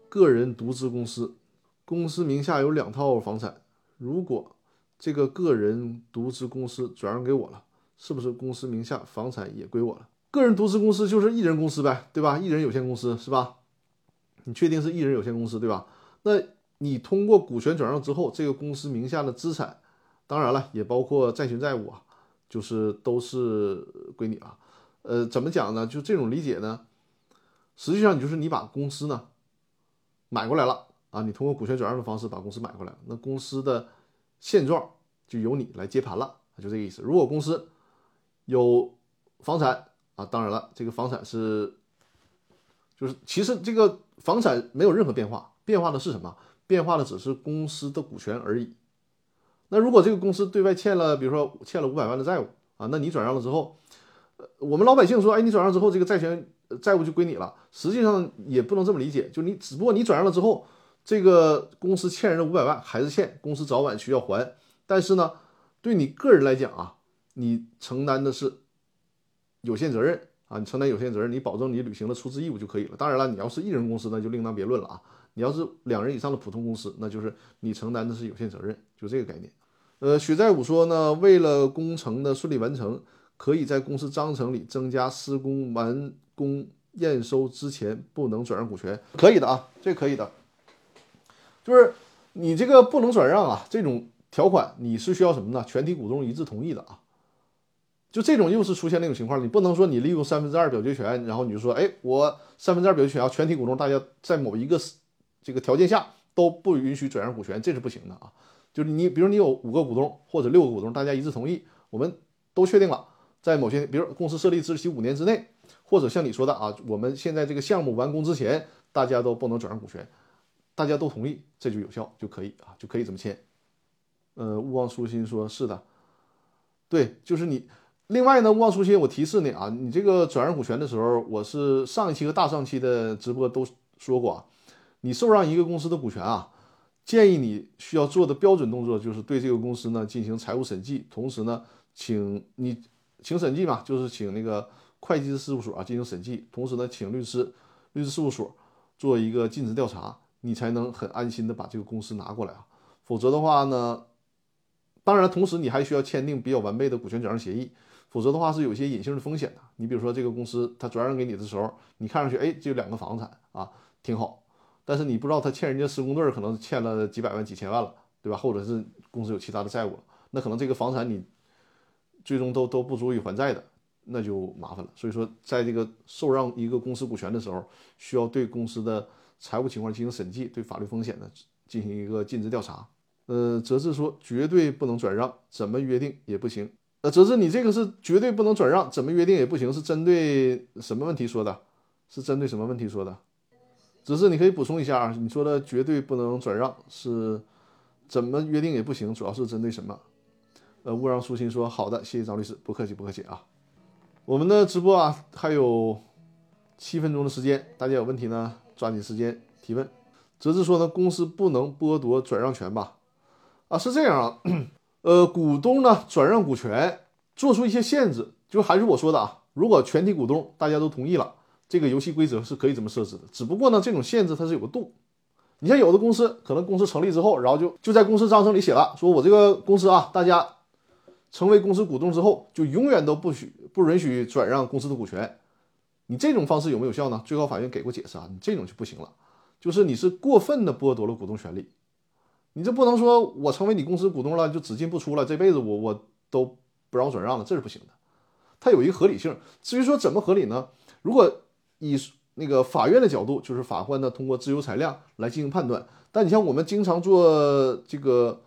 Speaker 1: 个人独资公司。公司名下有两套房产，如果这个个人独资公司转让给我了，是不是公司名下房产也归我了？个人独资公司就是一人公司呗，对吧？一人有限公司是吧？你确定是一人有限公司对吧？那你通过股权转让之后，这个公司名下的资产，当然了，也包括债权债务啊，就是都是归你了。呃，怎么讲呢？就这种理解呢？实际上你就是你把公司呢买过来了。啊，你通过股权转让的方式把公司买过来了，那公司的现状就由你来接盘了，就这个意思。如果公司有房产啊，当然了，这个房产是，就是其实这个房产没有任何变化，变化的是什么？变化的只是公司的股权而已。那如果这个公司对外欠了，比如说欠了五百万的债务啊，那你转让了之后，我们老百姓说，哎，你转让之后这个债权债务就归你了，实际上也不能这么理解，就你只不过你转让了之后。这个公司欠人的五百万还是欠，公司早晚需要还。但是呢，对你个人来讲啊，你承担的是有限责任啊，你承担有限责任，你保证你履行了出资义务就可以了。当然了，你要是一人公司那就另当别论了啊。你要是两人以上的普通公司，那就是你承担的是有限责任，就这个概念。呃，许在五说呢，为了工程的顺利完成，可以在公司章程里增加施工完工验收之前不能转让股权，可以的啊，这可以的。就是你这个不能转让啊，这种条款你是需要什么呢？全体股东一致同意的啊。就这种又是出现那种情况，你不能说你利用三分之二表决权，然后你就说，哎，我三分之二表决权要全体股东大家在某一个这个条件下都不允许转让股权，这是不行的啊。就是你比如你有五个股东或者六个股东，大家一致同意，我们都确定了，在某些比如公司设立之期五年之内，或者像你说的啊，我们现在这个项目完工之前，大家都不能转让股权。大家都同意，这就有效就可以啊，就可以这么签。呃，勿忘初心说是的，对，就是你。另外呢，勿忘初心，我提示你啊，你这个转让股权的时候，我是上一期和大上期的直播都说过啊，你受让一个公司的股权啊，建议你需要做的标准动作就是对这个公司呢进行财务审计，同时呢，请你请审计嘛，就是请那个会计师事务所啊进行审计，同时呢，请律师律师事务所做一个尽职调查。你才能很安心的把这个公司拿过来啊，否则的话呢，当然，同时你还需要签订比较完备的股权转让协议，否则的话是有些隐性的风险的。你比如说这个公司它转让给你的时候，你看上去哎就两个房产啊挺好，但是你不知道他欠人家施工队可能欠了几百万几千万了，对吧？或者是公司有其他的债务了，那可能这个房产你最终都都不足以还债的，那就麻烦了。所以说，在这个受让一个公司股权的时候，需要对公司的。财务情况进行审计，对法律风险呢进行一个尽职调查。呃，泽志说绝对不能转让，怎么约定也不行。呃，泽志你这个是绝对不能转让，怎么约定也不行，是针对什么问题说的？是针对什么问题说的？只是你可以补充一下啊，你说的绝对不能转让是怎么约定也不行，主要是针对什么？呃，勿让舒心说好的，谢谢张律师，不客气不客气啊。我们的直播啊还有七分钟的时间，大家有问题呢？抓紧时间提问。泽志说呢，公司不能剥夺转让权吧？啊，是这样啊。*coughs* 呃，股东呢转让股权，做出一些限制，就还是我说的啊，如果全体股东大家都同意了，这个游戏规则是可以这么设置的。只不过呢，这种限制它是有个度。你像有的公司，可能公司成立之后，然后就就在公司章程里写了，说我这个公司啊，大家成为公司股东之后，就永远都不许不允许转让公司的股权。你这种方式有没有效呢？最高法院给过解释啊，你这种就不行了，就是你是过分的剥夺了股东权利。你这不能说我成为你公司股东了就只进不出了，这辈子我我都不让转让了，这是不行的。它有一个合理性。至于说怎么合理呢？如果以那个法院的角度，就是法官呢通过自由裁量来进行判断。但你像我们经常做这个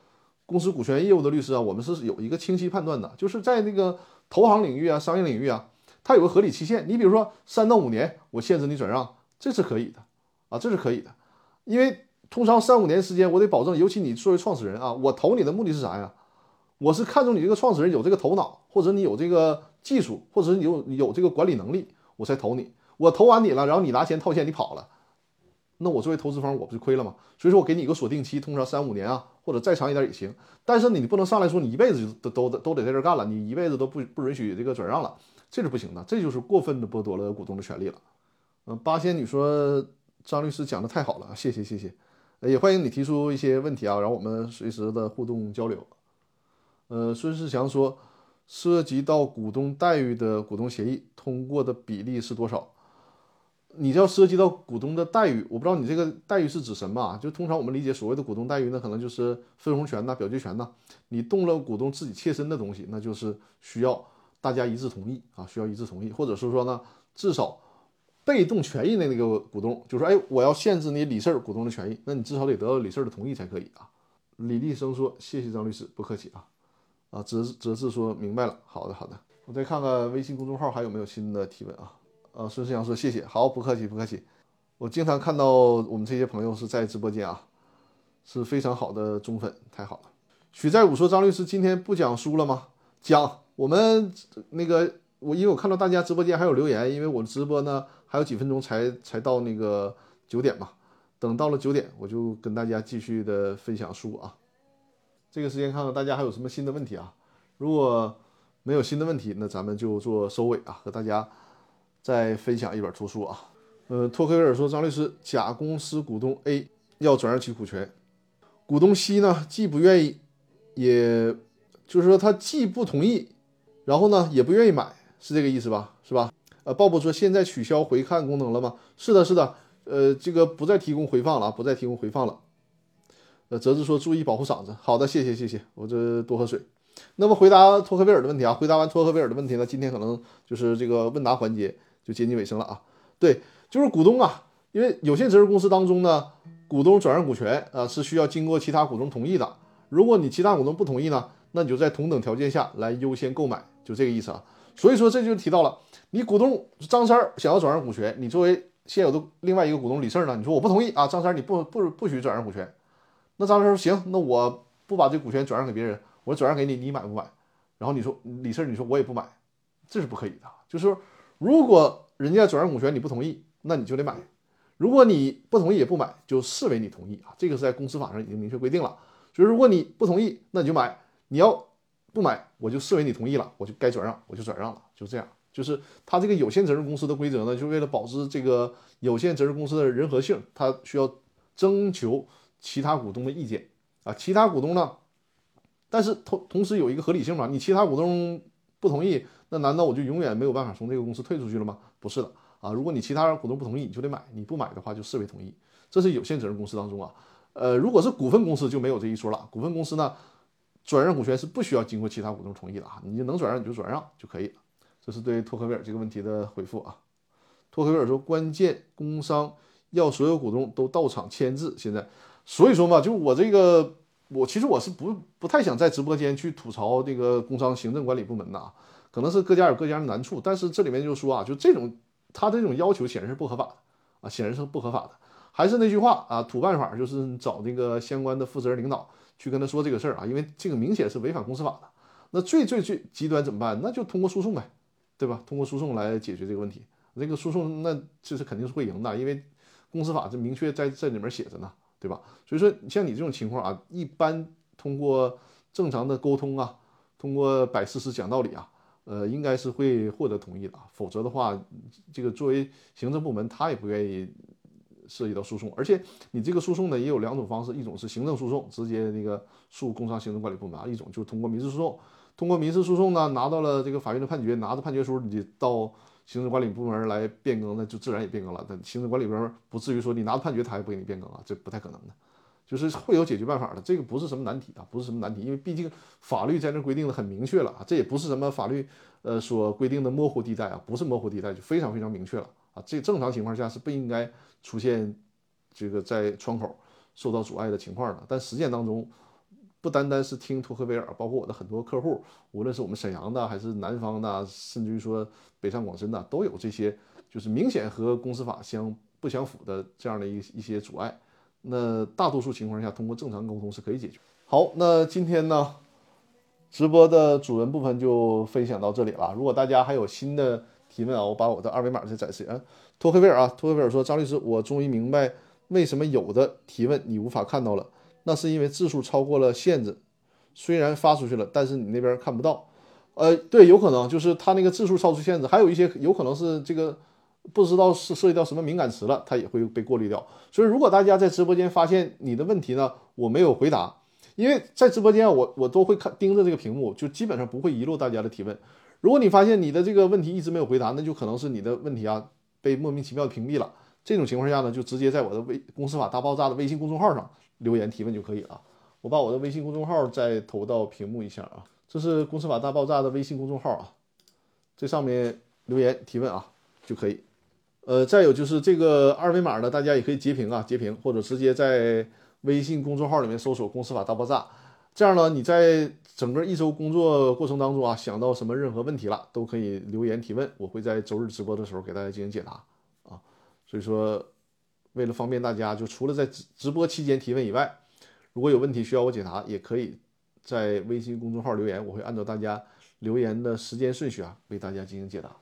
Speaker 1: 公司股权业务的律师啊，我们是有一个清晰判断的，就是在那个投行领域啊、商业领域啊，它有个合理期限。你比如说三到五年，我限制你转让，这是可以的啊，这是可以的。因为通常三五年时间，我得保证，尤其你作为创始人啊，我投你的目的是啥呀？我是看中你这个创始人有这个头脑，或者你有这个技术，或者你有有这个管理能力，我才投你。我投完你了，然后你拿钱套现，你跑了，那我作为投资方，我不就亏了吗？所以说我给你一个锁定期，通常三五年啊，或者再长一点也行。但是你不能上来说你一辈子都都都得在这干了，你一辈子都不不允许这个转让了，这是不行的，这就是过分的剥夺了股东的权利了。嗯，八仙女说张律师讲的太好了，谢谢谢谢，也欢迎你提出一些问题啊，然后我们随时的互动交流。呃，孙世强说，涉及到股东待遇的股东协议通过的比例是多少？你要涉及到股东的待遇，我不知道你这个待遇是指什么啊？就通常我们理解所谓的股东待遇，那可能就是分红权呐、表决权呐。你动了股东自己切身的东西，那就是需要大家一致同意啊，需要一致同意，或者是说呢，至少被动权益的那个股东就说，哎，我要限制你理事股东的权益，那你至少得得到理事的同意才可以啊。李立生说：“谢谢张律师，不客气啊。”啊，哲哲志说：“明白了，好的好的。”我再看看微信公众号还有没有新的提问啊。呃，孙世阳说谢谢，好，不客气，不客气。我经常看到我们这些朋友是在直播间啊，是非常好的忠粉，太好了。许在武说张律师今天不讲书了吗？讲，我们那个我因为我看到大家直播间还有留言，因为我直播呢还有几分钟才才到那个九点嘛，等到了九点我就跟大家继续的分享书啊。这个时间看看大家还有什么新的问题啊？如果没有新的问题，那咱们就做收尾啊，和大家。再分享一本图书啊，呃，托克维尔说，张律师，甲公司股东 A 要转让其股权，股东 C 呢既不愿意，也就是说他既不同意，然后呢也不愿意买，是这个意思吧？是吧？呃，鲍勃说，现在取消回看功能了吗？是的，是的，呃，这个不再提供回放了啊，不再提供回放了。呃，泽子说，注意保护嗓子。好的，谢谢谢谢，我这多喝水。那么回答托克维尔的问题啊，回答完托克维尔的问题呢，今天可能就是这个问答环节。就接近尾声了啊，对，就是股东啊，因为有限责任公司当中呢，股东转让股权啊是需要经过其他股东同意的。如果你其他股东不同意呢，那你就在同等条件下来优先购买，就这个意思啊。所以说这就提到了，你股东张三想要转让股权，你作为现有的另外一个股东李四呢，你说我不同意啊，张三你不不不许转让股权，那张三说行，那我不把这股权转让给别人，我转让给你，你买不买？然后你说李四你说我也不买，这是不可以的，就是。如果人家转让股权你不同意，那你就得买；如果你不同意也不买，就视为你同意啊。这个是在公司法上已经明确规定了。所以如果你不同意，那你就买；你要不买，我就视为你同意了，我就该转让，我就转让了，就这样。就是他这个有限责任公司的规则呢，就为了保持这个有限责任公司的人和性，他需要征求其他股东的意见啊。其他股东呢，但是同同时有一个合理性嘛，你其他股东不同意。那难道我就永远没有办法从这个公司退出去了吗？不是的啊，如果你其他股东不同意，你就得买；你不买的话，就视为同意。这是有限责任公司当中啊，呃，如果是股份公司就没有这一说了。股份公司呢，转让股权是不需要经过其他股东同意的啊，你就能转让你就转让就可以了。这是对托克维尔这个问题的回复啊。托克维尔说，关键工商要所有股东都到场签字，现在，所以说嘛，就我这个，我其实我是不不太想在直播间去吐槽这个工商行政管理部门的啊。可能是各家有各家的难处，但是这里面就说啊，就这种他这种要求显然是不合法的啊，显然是不合法的。还是那句话啊，土办法就是找那个相关的负责人领导去跟他说这个事儿啊，因为这个明显是违反公司法的。那最最最极端怎么办？那就通过诉讼呗，对吧？通过诉讼来解决这个问题。这个诉讼那这是肯定是会赢的，因为公司法这明确在这里面写着呢，对吧？所以说像你这种情况啊，一般通过。正常的沟通啊，通过摆事实讲道理啊，呃，应该是会获得同意的啊。否则的话，这个作为行政部门，他也不愿意涉及到诉讼。而且你这个诉讼呢，也有两种方式，一种是行政诉讼，直接那个诉工商行政管理部门啊；一种就是通过民事诉讼。通过民事诉讼呢，拿到了这个法院的判决，拿着判决书，你到行政管理部门来变更，那就自然也变更了。但行政管理部门不至于说你拿着判决他也不给你变更啊，这不太可能的。就是会有解决办法的，这个不是什么难题啊，不是什么难题，因为毕竟法律在那规定的很明确了啊，这也不是什么法律呃所规定的模糊地带啊，不是模糊地带，就非常非常明确了啊。这正常情况下是不应该出现这个在窗口受到阻碍的情况的。但实践当中，不单单是听托克维尔，包括我的很多客户，无论是我们沈阳的还是南方的，甚至于说北上广深的，都有这些就是明显和公司法相不相符的这样的一一些阻碍。那大多数情况下，通过正常沟通是可以解决。好，那今天呢，直播的主人部分就分享到这里了。如果大家还有新的提问啊，我把我的二维码再展示啊。托克维尔啊，托克维尔说：“张律师，我终于明白为什么有的提问你无法看到了，那是因为字数超过了限制。虽然发出去了，但是你那边看不到。呃，对，有可能就是他那个字数超出限制，还有一些有可能是这个。”不知道是涉及到什么敏感词了，它也会被过滤掉。所以，如果大家在直播间发现你的问题呢，我没有回答，因为在直播间我我都会看盯着这个屏幕，就基本上不会遗漏大家的提问。如果你发现你的这个问题一直没有回答，那就可能是你的问题啊被莫名其妙的屏蔽了。这种情况下呢，就直接在我的微公司法大爆炸的微信公众号上留言提问就可以了。我把我的微信公众号再投到屏幕一下啊，这是公司法大爆炸的微信公众号啊，这上面留言提问啊就可以。呃，再有就是这个二维码呢，大家也可以截屏啊，截屏或者直接在微信公众号里面搜索“公司法大爆炸”，这样呢，你在整个一周工作过程当中啊，想到什么任何问题了，都可以留言提问，我会在周日直播的时候给大家进行解答啊。所以说，为了方便大家，就除了在直直播期间提问以外，如果有问题需要我解答，也可以在微信公众号留言，我会按照大家留言的时间顺序啊，为大家进行解答。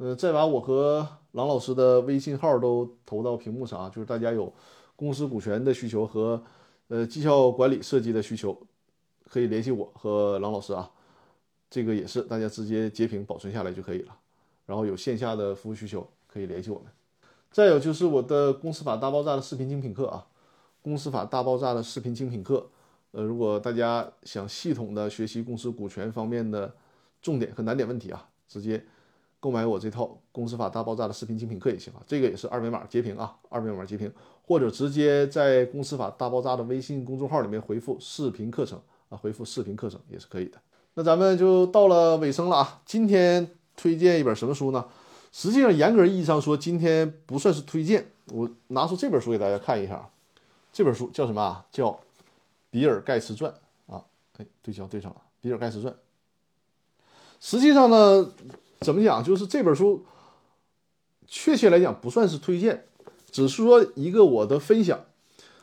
Speaker 1: 呃，再把我和郎老师的微信号都投到屏幕上啊，就是大家有公司股权的需求和呃绩效管理设计的需求，可以联系我和郎老师啊。这个也是大家直接截屏保存下来就可以了。然后有线下的服务需求可以联系我们。再有就是我的公司法大爆炸的视频精品课啊，公司法大爆炸的视频精品课。呃，如果大家想系统的学习公司股权方面的重点和难点问题啊，直接。购买我这套公司法大爆炸的视频精品课也行啊，这个也是二维码截屏啊，二维码截屏，或者直接在公司法大爆炸的微信公众号里面回复视频课程啊，回复视频课程也是可以的。那咱们就到了尾声了啊，今天推荐一本什么书呢？实际上严格意义上说，今天不算是推荐，我拿出这本书给大家看一下，这本书叫什么啊？叫《比尔盖茨传》啊，哎，对焦对上了，《比尔盖茨传》。实际上呢。怎么讲？就是这本书，确切来讲不算是推荐，只是说一个我的分享。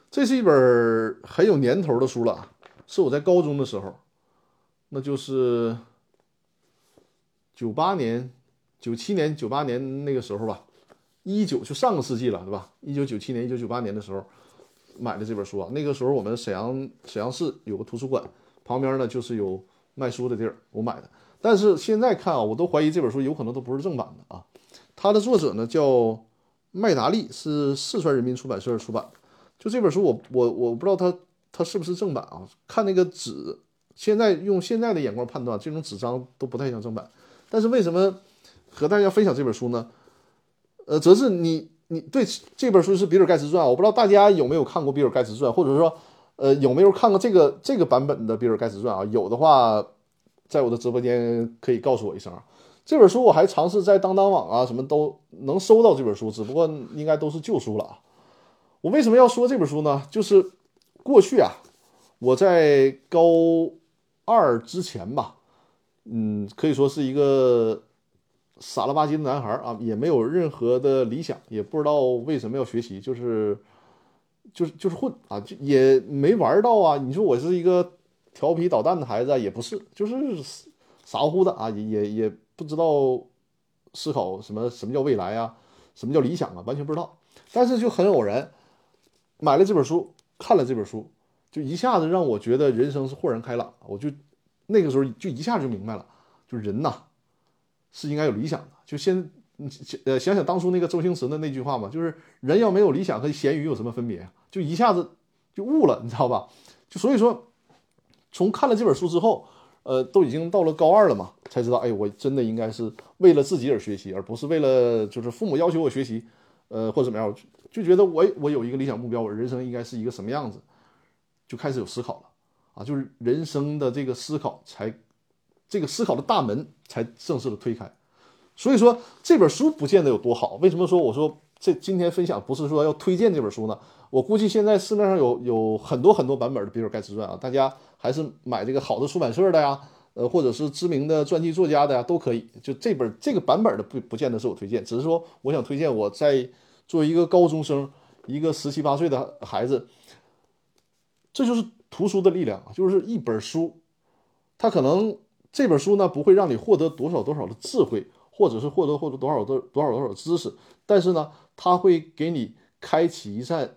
Speaker 1: 这是一本很有年头的书了，是我在高中的时候，那就是九八年、九七年、九八年那个时候吧，一九就上个世纪了，对吧？一九九七年、一九九八年的时候买的这本书啊。那个时候我们沈阳沈阳市有个图书馆，旁边呢就是有卖书的地儿，我买的。但是现在看啊，我都怀疑这本书有可能都不是正版的啊。它的作者呢叫麦达利，是四川人民出版社出版的。就这本书，我我我不知道它它是不是正版啊？看那个纸，现在用现在的眼光判断，这种纸张都不太像正版。但是为什么和大家分享这本书呢？呃，则是你你对这本书是比尔盖茨传，我不知道大家有没有看过比尔盖茨传，或者说呃有没有看过这个这个版本的比尔盖茨传啊？有的话。在我的直播间可以告诉我一声，这本书我还尝试在当当网啊什么都能搜到这本书，只不过应该都是旧书了啊。我为什么要说这本书呢？就是过去啊，我在高二之前吧，嗯，可以说是一个傻了吧唧的男孩啊，也没有任何的理想，也不知道为什么要学习，就是就是就是混啊，就也没玩到啊。你说我是一个。调皮捣蛋的孩子也不是，就是傻乎乎的啊，也也也不知道思考什么什么叫未来啊，什么叫理想啊，完全不知道。但是就很偶然买了这本书，看了这本书，就一下子让我觉得人生是豁然开朗。我就那个时候就一下就明白了，就人呐是应该有理想的。就先呃想想当初那个周星驰的那句话嘛，就是人要没有理想和咸鱼有什么分别？就一下子就悟了，你知道吧？就所以说，从看了这本书之后。呃，都已经到了高二了嘛，才知道，哎，我真的应该是为了自己而学习，而不是为了就是父母要求我学习，呃，或者怎么样，就觉得我我有一个理想目标，我人生应该是一个什么样子，就开始有思考了啊，就是人生的这个思考才，这个思考的大门才正式的推开。所以说这本书不见得有多好，为什么说我说这今天分享不是说要推荐这本书呢？我估计现在市面上有有很多很多版本的《比尔盖茨传》啊，大家还是买这个好的出版社的呀，呃，或者是知名的传记作家的呀，都可以。就这本这个版本的不不见得是我推荐，只是说我想推荐我在作为一个高中生，一个十七八岁的孩子，这就是图书的力量，就是一本书，它可能这本书呢不会让你获得多少多少的智慧，或者是获得获得多少多多少多少知识，但是呢，它会给你开启一扇。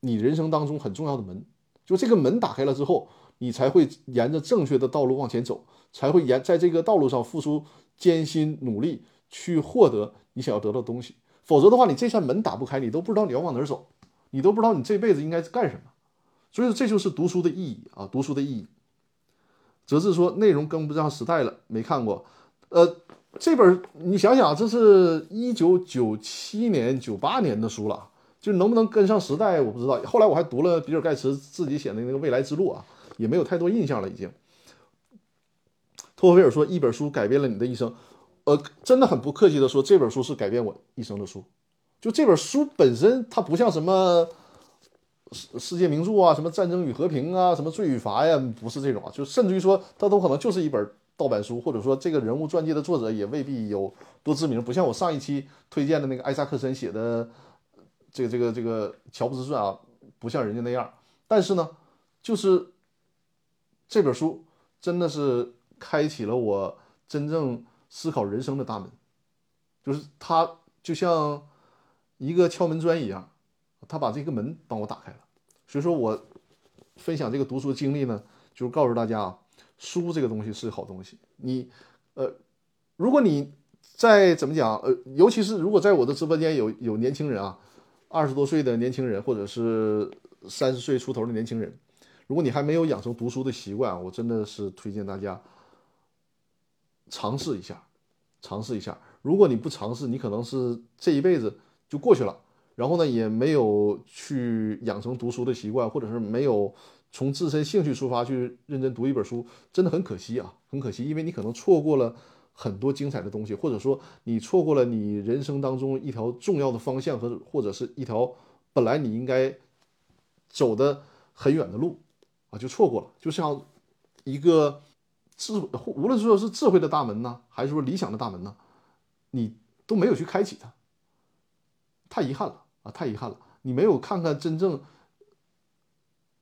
Speaker 1: 你人生当中很重要的门，就这个门打开了之后，你才会沿着正确的道路往前走，才会沿在这个道路上付出艰辛努力去获得你想要得到的东西。否则的话，你这扇门打不开，你都不知道你要往哪儿走，你都不知道你这辈子应该干什么。所以说，这就是读书的意义啊！读书的意义。则是说内容跟不上时代了，没看过。呃，这本你想想，这是一九九七年、九八年的书了。就能不能跟上时代，我不知道。后来我还读了比尔盖茨自己写的那个《未来之路》啊，也没有太多印象了。已经，托菲尔说一本书改变了你的一生，呃，真的很不客气的说，这本书是改变我一生的书。就这本书本身，它不像什么世世界名著啊，什么《战争与和平》啊，什么《罪与罚》呀，不是这种啊。就甚至于说，它都可能就是一本盗版书，或者说这个人物传记的作者也未必有多知名，不像我上一期推荐的那个艾萨克森写的。这个这个这个乔布斯传啊，不像人家那样，但是呢，就是这本书真的是开启了我真正思考人生的大门，就是它就像一个敲门砖一样，他把这个门帮我打开了。所以说我分享这个读书经历呢，就是告诉大家啊，书这个东西是好东西。你呃，如果你在怎么讲呃，尤其是如果在我的直播间有有年轻人啊。二十多岁的年轻人，或者是三十岁出头的年轻人，如果你还没有养成读书的习惯，我真的是推荐大家尝试一下，尝试一下。如果你不尝试，你可能是这一辈子就过去了。然后呢，也没有去养成读书的习惯，或者是没有从自身兴趣出发去认真读一本书，真的很可惜啊，很可惜，因为你可能错过了。很多精彩的东西，或者说你错过了你人生当中一条重要的方向和或者是一条本来你应该走的很远的路啊，就错过了。就像一个智，无论说是智慧的大门呢，还是说理想的大门呢，你都没有去开启它，太遗憾了啊，太遗憾了。你没有看看真正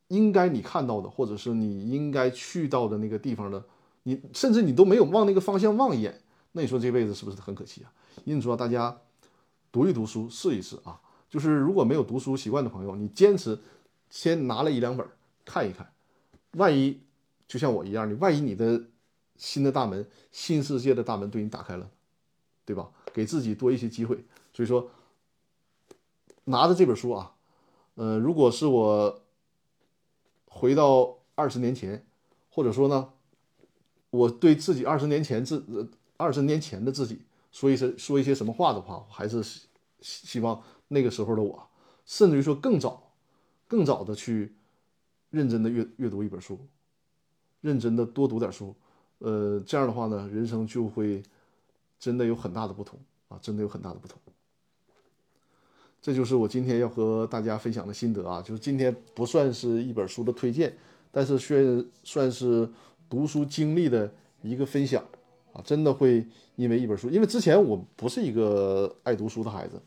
Speaker 1: 应该你看到的，或者是你应该去到的那个地方的。你甚至你都没有往那个方向望一眼，那你说这辈子是不是很可惜啊？因此说大家读一读书，试一试啊。就是如果没有读书习惯的朋友，你坚持先拿了一两本看一看，万一就像我一样，你万一你的新的大门、新世界的大门对你打开了，对吧？给自己多一些机会。所以说，拿着这本书啊，呃，如果是我回到二十年前，或者说呢？我对自己二十年前自二十年前的自己说一些说一些什么话的话，我还是希希望那个时候的我，甚至于说更早、更早的去认真的阅阅读一本书，认真的多读点书，呃，这样的话呢，人生就会真的有很大的不同啊，真的有很大的不同。这就是我今天要和大家分享的心得啊，就是今天不算是一本书的推荐，但是却算是。读书经历的一个分享啊，真的会因为一本书，因为之前我不是一个爱读书的孩子，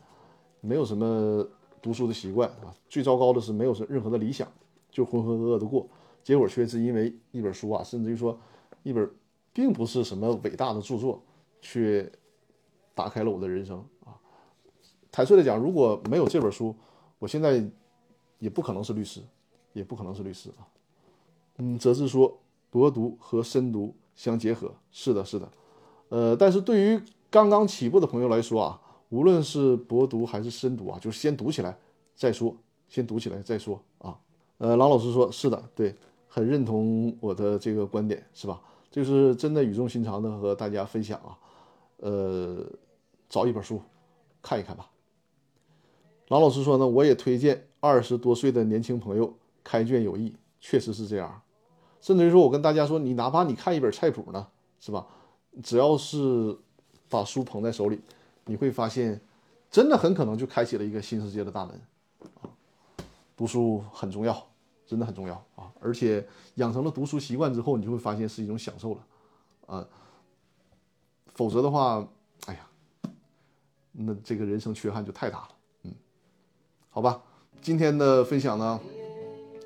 Speaker 1: 没有什么读书的习惯啊。最糟糕的是没有什任何的理想，就浑浑噩噩的过。结果却是因为一本书啊，甚至于说一本并不是什么伟大的著作，却打开了我的人生啊。坦率的讲，如果没有这本书，我现在也不可能是律师，也不可能是律师啊。嗯，则是说博读和深读相结合。是的，是的。呃，但是对于刚刚起步的朋友来说啊，无论是博读还是深读啊，就是先读起来再说，先读起来再说啊。呃，郎老师说是的，对，很认同我的这个观点，是吧？就是真的语重心长的和大家分享啊。呃，找一本书看一看吧。郎老师说呢，我也推荐二十多岁的年轻朋友开卷有益，确实是这样。甚至于说我跟大家说，你哪怕你看一本菜谱呢，是吧？只要是把书捧在手里，你会发现，真的很可能就开启了一个新世界的大门啊！读书很重要，真的很重要啊！而且养成了读书习惯之后，你就会发现是一种享受了啊！否则的话，哎呀，那这个人生缺憾就太大了。嗯，好吧，今天的分享呢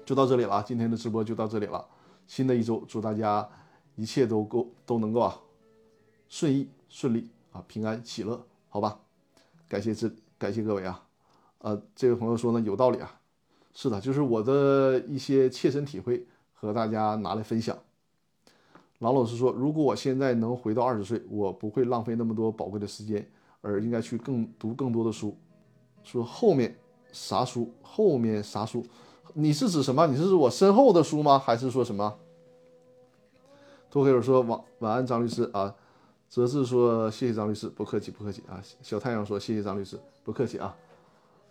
Speaker 1: 就到这里了，今天的直播就到这里了。新的一周，祝大家一切都够都能够啊！顺意顺利啊，平安喜乐，好吧，感谢这感谢各位啊，呃，这位朋友说呢有道理啊，是的，就是我的一些切身体会和大家拿来分享。郎老师说，如果我现在能回到二十岁，我不会浪费那么多宝贵的时间，而应该去更读更多的书。说后面啥书？后面啥书？你是指什么？你是指我身后的书吗？还是说什么？托黑尔说晚晚安，张律师啊。泽志说谢谢张律师，不客气不客气啊。小太阳说谢谢张律师，不客气啊。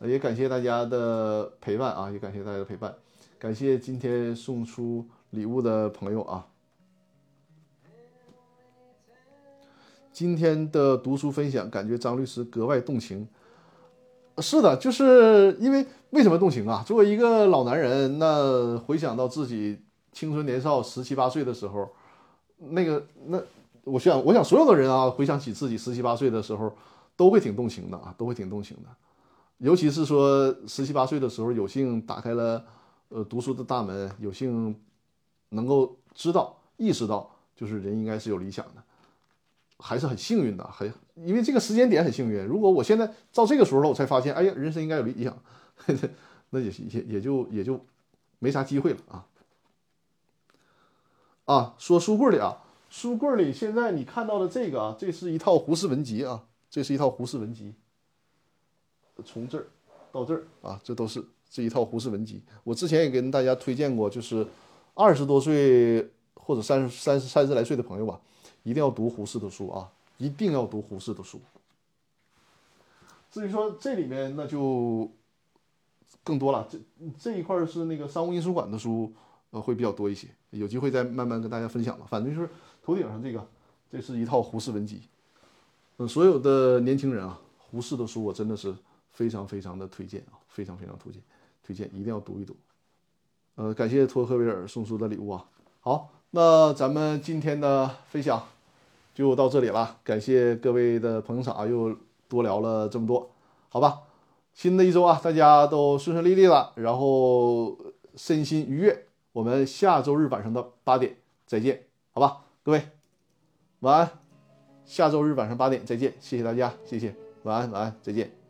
Speaker 1: 也感谢大家的陪伴啊，也感谢大家的陪伴，感谢今天送出礼物的朋友啊。今天的读书分享，感觉张律师格外动情。是的，就是因为为什么动情啊？作为一个老男人，那回想到自己青春年少十七八岁的时候，那个那。我想，我想所有的人啊，回想起自己十七八岁的时候，都会挺动情的啊，都会挺动情的。尤其是说十七八岁的时候，有幸打开了呃读书的大门，有幸能够知道、意识到，就是人应该是有理想的，还是很幸运的。很因为这个时间点很幸运。如果我现在到这个时候了，我才发现，哎呀，人生应该有理想，*laughs* 那也也也就也就没啥机会了啊。啊，说书柜里啊。书柜里现在你看到的这个啊，这是一套胡适文集啊，这是一套胡适文集。从这儿到这儿啊，这都是这一套胡适文集。我之前也跟大家推荐过，就是二十多岁或者三十三十三十来岁的朋友吧，一定要读胡适的书啊，一定要读胡适的书。至于说这里面那就更多了，这这一块是那个商务印书馆的书，呃，会比较多一些，有机会再慢慢跟大家分享吧。反正就是。头顶上这个，这是一套胡适文集。嗯，所有的年轻人啊，胡适的书我真的是非常非常的推荐啊，非常非常推荐，推荐一定要读一读。呃，感谢托克维尔送出的礼物啊。好，那咱们今天的分享就到这里了，感谢各位的捧场，又多聊了这么多，好吧？新的一周啊，大家都顺顺利利了，然后身心愉悦。我们下周日晚上的八点再见，好吧？各位，晚安，下周日晚上八点再见，谢谢大家，谢谢，晚安，晚安，再见。